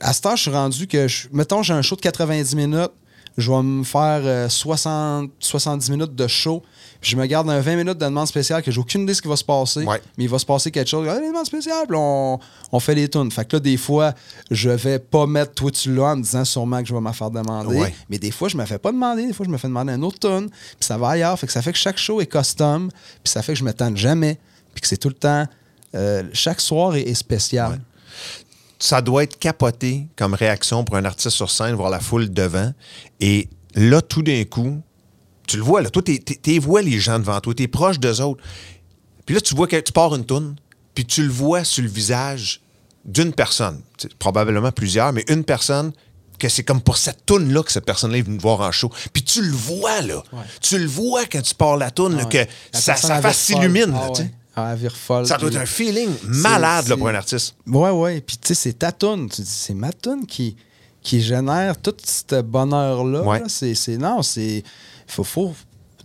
à ce temps, je suis rendu que, je- mettons, j'ai un show de 90 minutes, je vais me faire euh, 60, 70 minutes de show, puis je me garde un 20 minutes de demande spéciale que j'ai aucune idée de ce qui va se passer, Ouais. mais il va se passer quelque chose. Ah, spéciales, puis on, on fait les tunes. Fait que là, des fois, je vais pas mettre toi tu là en me disant sûrement que je vais me faire demander. Ouais. Mais des fois, je me fais pas demander. Des fois, je me fais demander un autre tune. Puis ça va ailleurs. Fait que ça fait que chaque show est custom. Puis ça fait que je me tente jamais. Puis que c'est tout le temps. euh, chaque soir est, est spécial. Ça doit être capoté comme réaction pour un artiste sur scène, voir la foule devant. Et là, tout d'un coup, tu le vois, là, toi, tu vois les gens devant toi, tu es proche d'eux autres. Puis là, tu vois que tu pars une toune, puis tu le vois sur le visage d'une personne, probablement plusieurs, mais une personne que c'est comme pour cette toune-là que cette personne-là est venue voir en show. Puis tu le vois, là. Tu le vois quand tu pars la toune, là, Ouais. que La ça, elle face s'illumine. Ah là, ouais. Elle vire folle. Ça doit être un feeling malade là, c'est- pour un artiste. Ouais, ouais. Puis, tu sais, c'est ta toune. Tu dis, c'est ma toune qui, qui génère tout ce bonheur-là. Ouais. là. C'est, c'est- non, c'est. Faut. faut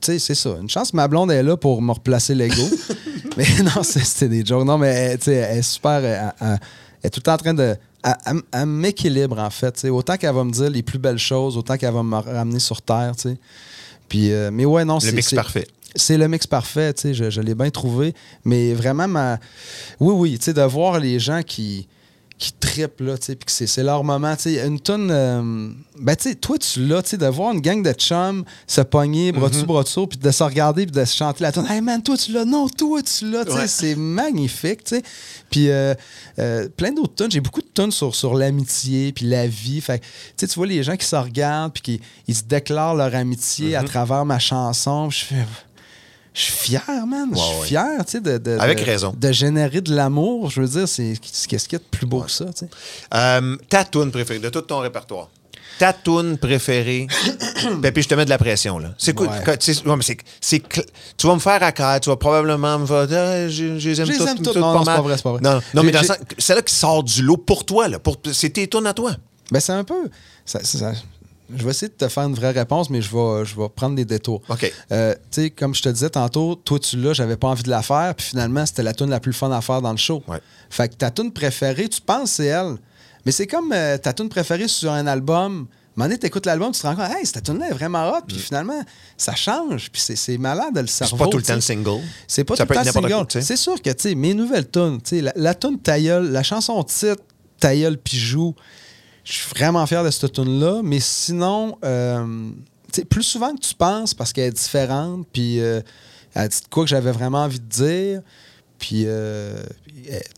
tu sais, c'est ça. Une chance, ma blonde est là pour me replacer l'ego. mais non, c'est- c'était des jokes. Non, mais tu sais, elle est super. Elle, elle- elle est tout le temps en train de. Elle, elle- elle m'équilibre, en fait. Autant qu'elle va me dire les plus belles choses, autant qu'elle va me ramener sur terre. Puis, euh, mais ouais, non, Le c'est. mix c'est- parfait. C'est le mix parfait, tu sais, je, je l'ai bien trouvé. Mais vraiment, ma... oui, oui, tu sais, de voir les gens qui, qui trippent, là, tu sais, puis que c'est, leur moment, tu sais, une tonne... euh, ben, tu sais, toi, tu l'as, tu sais, de voir une gang de chums se pogner, bras dessus, bras dessous, puis de se regarder, puis de se chanter la tonne. Hey, man, toi, tu l'as. Non, toi, tu l'as, tu sais, Ouais. c'est magnifique, tu sais. Puis euh, euh, plein d'autres tonnes. J'ai beaucoup de tonnes sur, sur l'amitié, puis la vie. Fait tu sais, tu vois les gens qui se regardent, puis qui ils se déclarent leur amitié à travers ma chanson. Je fais... Je suis fier, man. Je suis ouais. fier, tu sais, de, de- Avec de- raison. De générer de l'amour. Je veux dire, c'est qu'est-ce qu'il y a de plus beau que ça, tu sais. Euh, ta toune préférée de tout ton répertoire. Ta toune préférée. Ben, puis je te mets de la pression, là. C'est quand- tu c'est- c'est vas me faire à cœur, tu vas probablement me faire. Ah, je, je les aime Je les toutes, aime Non, pas non, c'est mal. pas vrai, c'est pas vrai. Non, non, mais dans sens- celle-là qui sort du lot pour toi, là. Pour, c'est tes tunes à toi. Ben, c'est un peu. ça- ça- je vais essayer de te faire une vraie réponse, mais je vais, je vais prendre des détours. OK. Euh, tu sais, comme je te disais tantôt, toi, tu l'as, j'avais pas envie de la faire, puis finalement, c'était la tune la plus fun à faire dans le show. Ouais. Fait que ta tune préférée, tu penses c'est elle. Mais c'est comme euh, ta tune préférée sur un album. Donné, t'écoutes l'album, tu te rends compte, hey, cette tune-là est vraiment hot, puis finalement, ça change, puis c'est, malade de le Mm. C'est cerveau. pas tout le temps le single. C'est pas Ça tout peut le temps single. C'est sûr que, tu sais, mes nouvelles tunes, tu sais, la, la tune Tailleul, la chanson titre Tailleul Pijou, je suis vraiment fier de cette tune-là, mais sinon, euh, plus souvent que tu penses, parce qu'elle est différente, puis euh, elle dit de quoi que j'avais vraiment envie de dire, puis, euh,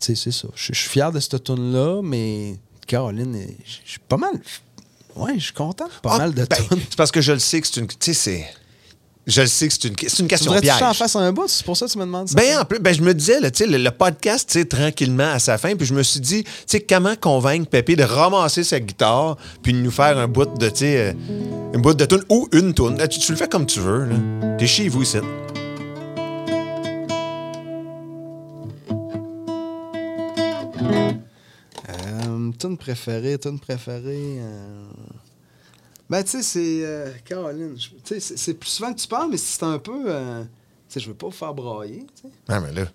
sais, c'est ça. Je suis fier de cette tune-là, mais Caroline, euh, je suis pas mal... Ouais, je suis content pas Ah, mal de ben, tunes. C'est parce que je le sais que c'est une. Tu sais, c'est. Je le sais que c'est une, c'est une Tu question que piège. j'en fasse un bout? C'est pour ça que tu me demandes ça? Ben, en plus, ben, je me disais, là, tu le, le podcast, tu sais, tranquillement à sa fin, puis je me suis dit, tu sais, comment convaincre Pépé de ramasser sa guitare, puis de nous faire un bout de, tu euh, une bout de tune ou une tune. Tu, tu le fais comme tu veux, là. T'es chez vous ici. Euh, tune préférée, tune préférée. euh, Ben, tu sais, c'est. euh, Caroline, tu sais, c'est- c'est plus souvent que tu parles, mais c'est un peu. euh, Tu sais, je veux pas vous faire brailler, tu sais. Ah, mais là.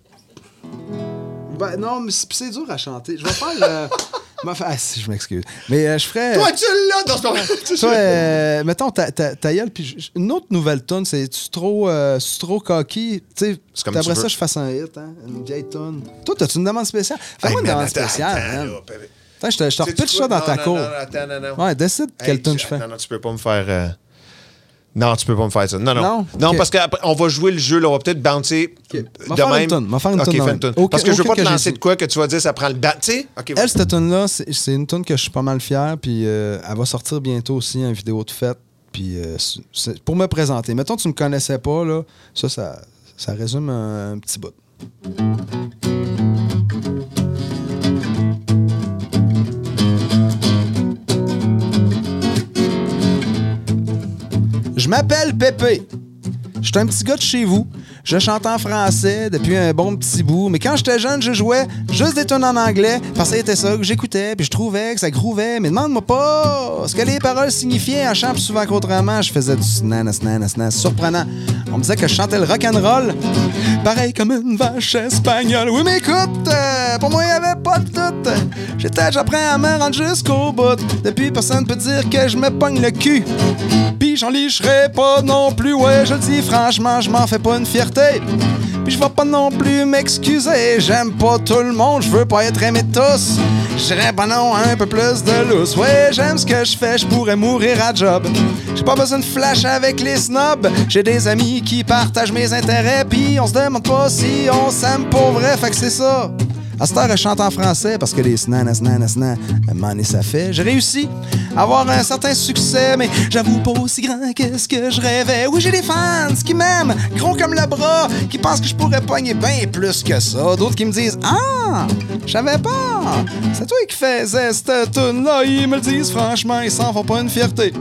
Ben, non, mais c'est c'est dur à chanter. Je vais faire. euh, faire- ah, si, je m'excuse. Mais euh, je ferais. Toi, tu l'as dans ce moment. Toi, euh, mettons, ta, ta, ta gueule, puis une autre nouvelle tune, c'est-tu trop, euh, trop cocky? Tu sais, C'est tu ça veux. que je fasse un hit, hein? Une vieille tune. Toi, t'as-tu une demande spéciale? Fais-moi Hey, une man, demande spéciale, attends, man. là, Pépé. Attends, je te, je te repitche ça dans Non, ta non, cour. Non, non, attends, non, non. Ouais, décide quelle Hey, tune tu- je fais. Non, non, tu peux pas me faire. euh, Non, tu peux pas me faire ça. Non, non. Non? Non, Ok. parce qu'on va jouer le jeu, là, on va peut-être bouncer de faire une même. m'en faire une fais une. Aucun- Parce que je veux pas te lancer de quoi que tu vas dire, ça prend le. Tu sais? Elle, cette tune-là, c'est une tune que je suis pas mal fier, puis euh, elle va sortir bientôt aussi en vidéo de fête, puis euh, pour me présenter. Mettons, tu me connaissais pas, là, ça, ça, ça résume un, un petit bout. Je m'appelle Pépé. Je un petit gars de chez vous. Je chante en français depuis un bon petit bout. Mais quand j'étais jeune, je jouais juste des tunes en anglais parce que c'était ça que j'écoutais. Puis je trouvais que ça grouvait. Mais demande-moi pas ce que les paroles signifiaient en chant plus souvent qu'autrement. Je faisais du snanas, snanas, snanas. Surprenant. On me disait que je chantais le rock'n'roll. Pareil comme une vache espagnole. Oui, mais écoute, euh, pour moi, il n'y avait pas de doute. J'étais, j'apprends à me rendre jusqu'au bout. Depuis, personne peut dire que je me pogne le cul. Puis j'en licherai pas non plus, ouais, je le dis franchement, je m'en fais pas une fierté. Puis je vais pas non plus m'excuser, j'aime pas tout le monde, je veux pas être aimé de tous. J'irais pas non un peu plus de lousse, ouais, j'aime ce que je fais, je pourrais mourir à job. J'ai pas besoin de flash avec les snobs, j'ai des amis qui partagent mes intérêts, puis on se demande pas si on s'aime pour vrai, fait que c'est ça. À cette heure, elle chante en français parce que les snanas, nanas, nanas, un moment donné, ça fait. J'ai réussi avoir un certain succès, mais j'avoue pas aussi grand que ce que je rêvais. Oui, j'ai des fans qui m'aiment, gros comme le bras, qui pensent que je pourrais pogner bien plus que ça. D'autres qui me disent Ah, je savais pas, c'est toi qui faisais cette tune-là. Ils me le disent franchement, ils s'en font pas une fierté.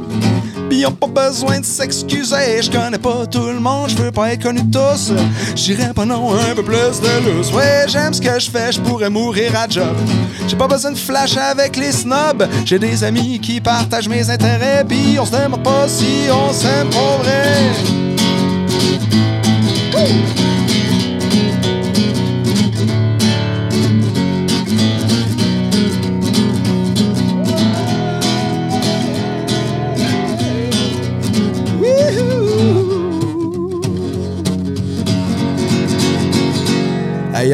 Pis ont pas besoin de s'excuser, je connais pas tout le monde, je veux pas être connu tous. J'irais pas non un peu plus de lousse. Ouais, j'aime ce que je fais, je pourrais mourir à job. J'ai pas besoin de flash avec les snobs, j'ai des amis qui partagent mes intérêts, pis on se pas si on s'aime pour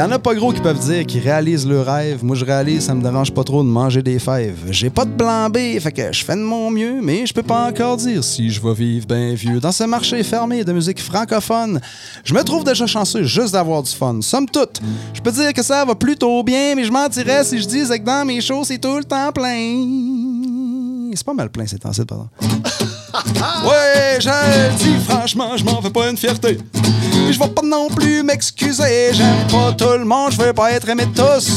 en a pas gros qui peuvent dire qu'ils réalisent le rêve. Moi, je réalise, ça me dérange pas trop de manger des fèves. J'ai pas de plan B, fait que je fais de mon mieux, mais je peux pas encore dire si je vais vivre bien vieux. Dans ce marché fermé de musique francophone, je me trouve déjà chanceux juste d'avoir du fun. Somme toute, je peux dire que ça va plutôt bien, mais je mentirais si je disais que dans mes shows, c'est tout le temps plein. C'est pas mal plein, c'est temps pardon. Ouais, je le dis franchement, je m'en fais pas une fierté. Je vais pas non plus m'excuser, j'aime pas tout le monde, je veux pas être aimé de tous.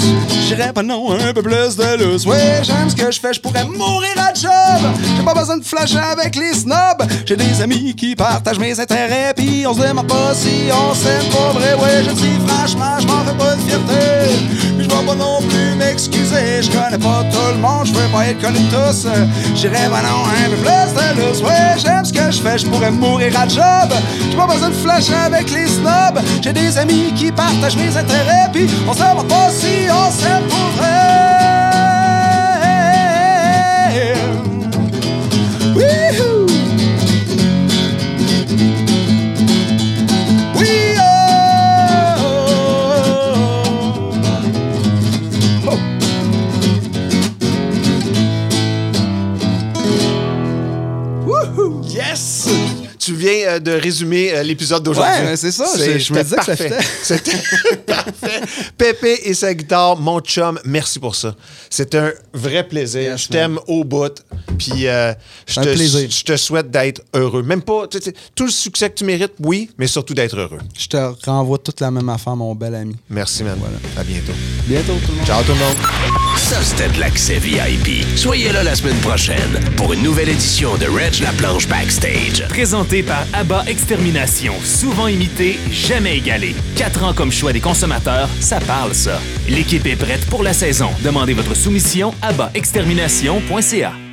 J'irais pas non un peu plus de lousse. Ouais, j'aime ce que je fais, je pourrais mourir à job. J'ai pas besoin de flasher avec les snobs. J'ai des amis qui partagent mes intérêts, puis on se demande pas si on s'aime pas vrai. Ouais, je dis franchement, je m'en fais pas une fierté. Puis je vais pas non plus m'excuser, je connais pas tout le monde, je veux pas être connu de tous. J'irais pas non un peu plus de lousse. Ouais, j'aime ce que je fais, je pourrais mourir à job. J'ai pas besoin de flasher avec les snobs. J'ai des amis qui partagent mes intérêts, puis on se demande pas si on s'aime pour vrai. Tu viens euh, de résumer euh, l'épisode d'aujourd'hui. Ouais, c'est ça, je- je me c'était disais que ça. C'était parfait. Pépé et sa guitare, mon chum, merci pour ça. C'est un vrai plaisir. Yes, je t'aime au bout. Puis euh, je, te, plaisir. je te souhaite d'être heureux. Même pas tout le succès que tu mérites, oui, mais surtout d'être heureux. Je te renvoie toute la même affaire, mon bel ami. Merci, man. À bientôt. Bientôt, tout le monde. Ciao tout le monde. Ça, c'était de l'accès VIP. Soyez là la semaine prochaine pour une nouvelle édition de Reg La Planche Backstage. Présenté par ABBA Extermination, souvent imité, jamais égalé. Quatre ans comme choix des consommateurs, ça parle ça. L'équipe est prête pour la saison. Demandez votre soumission à abaextermination.ca.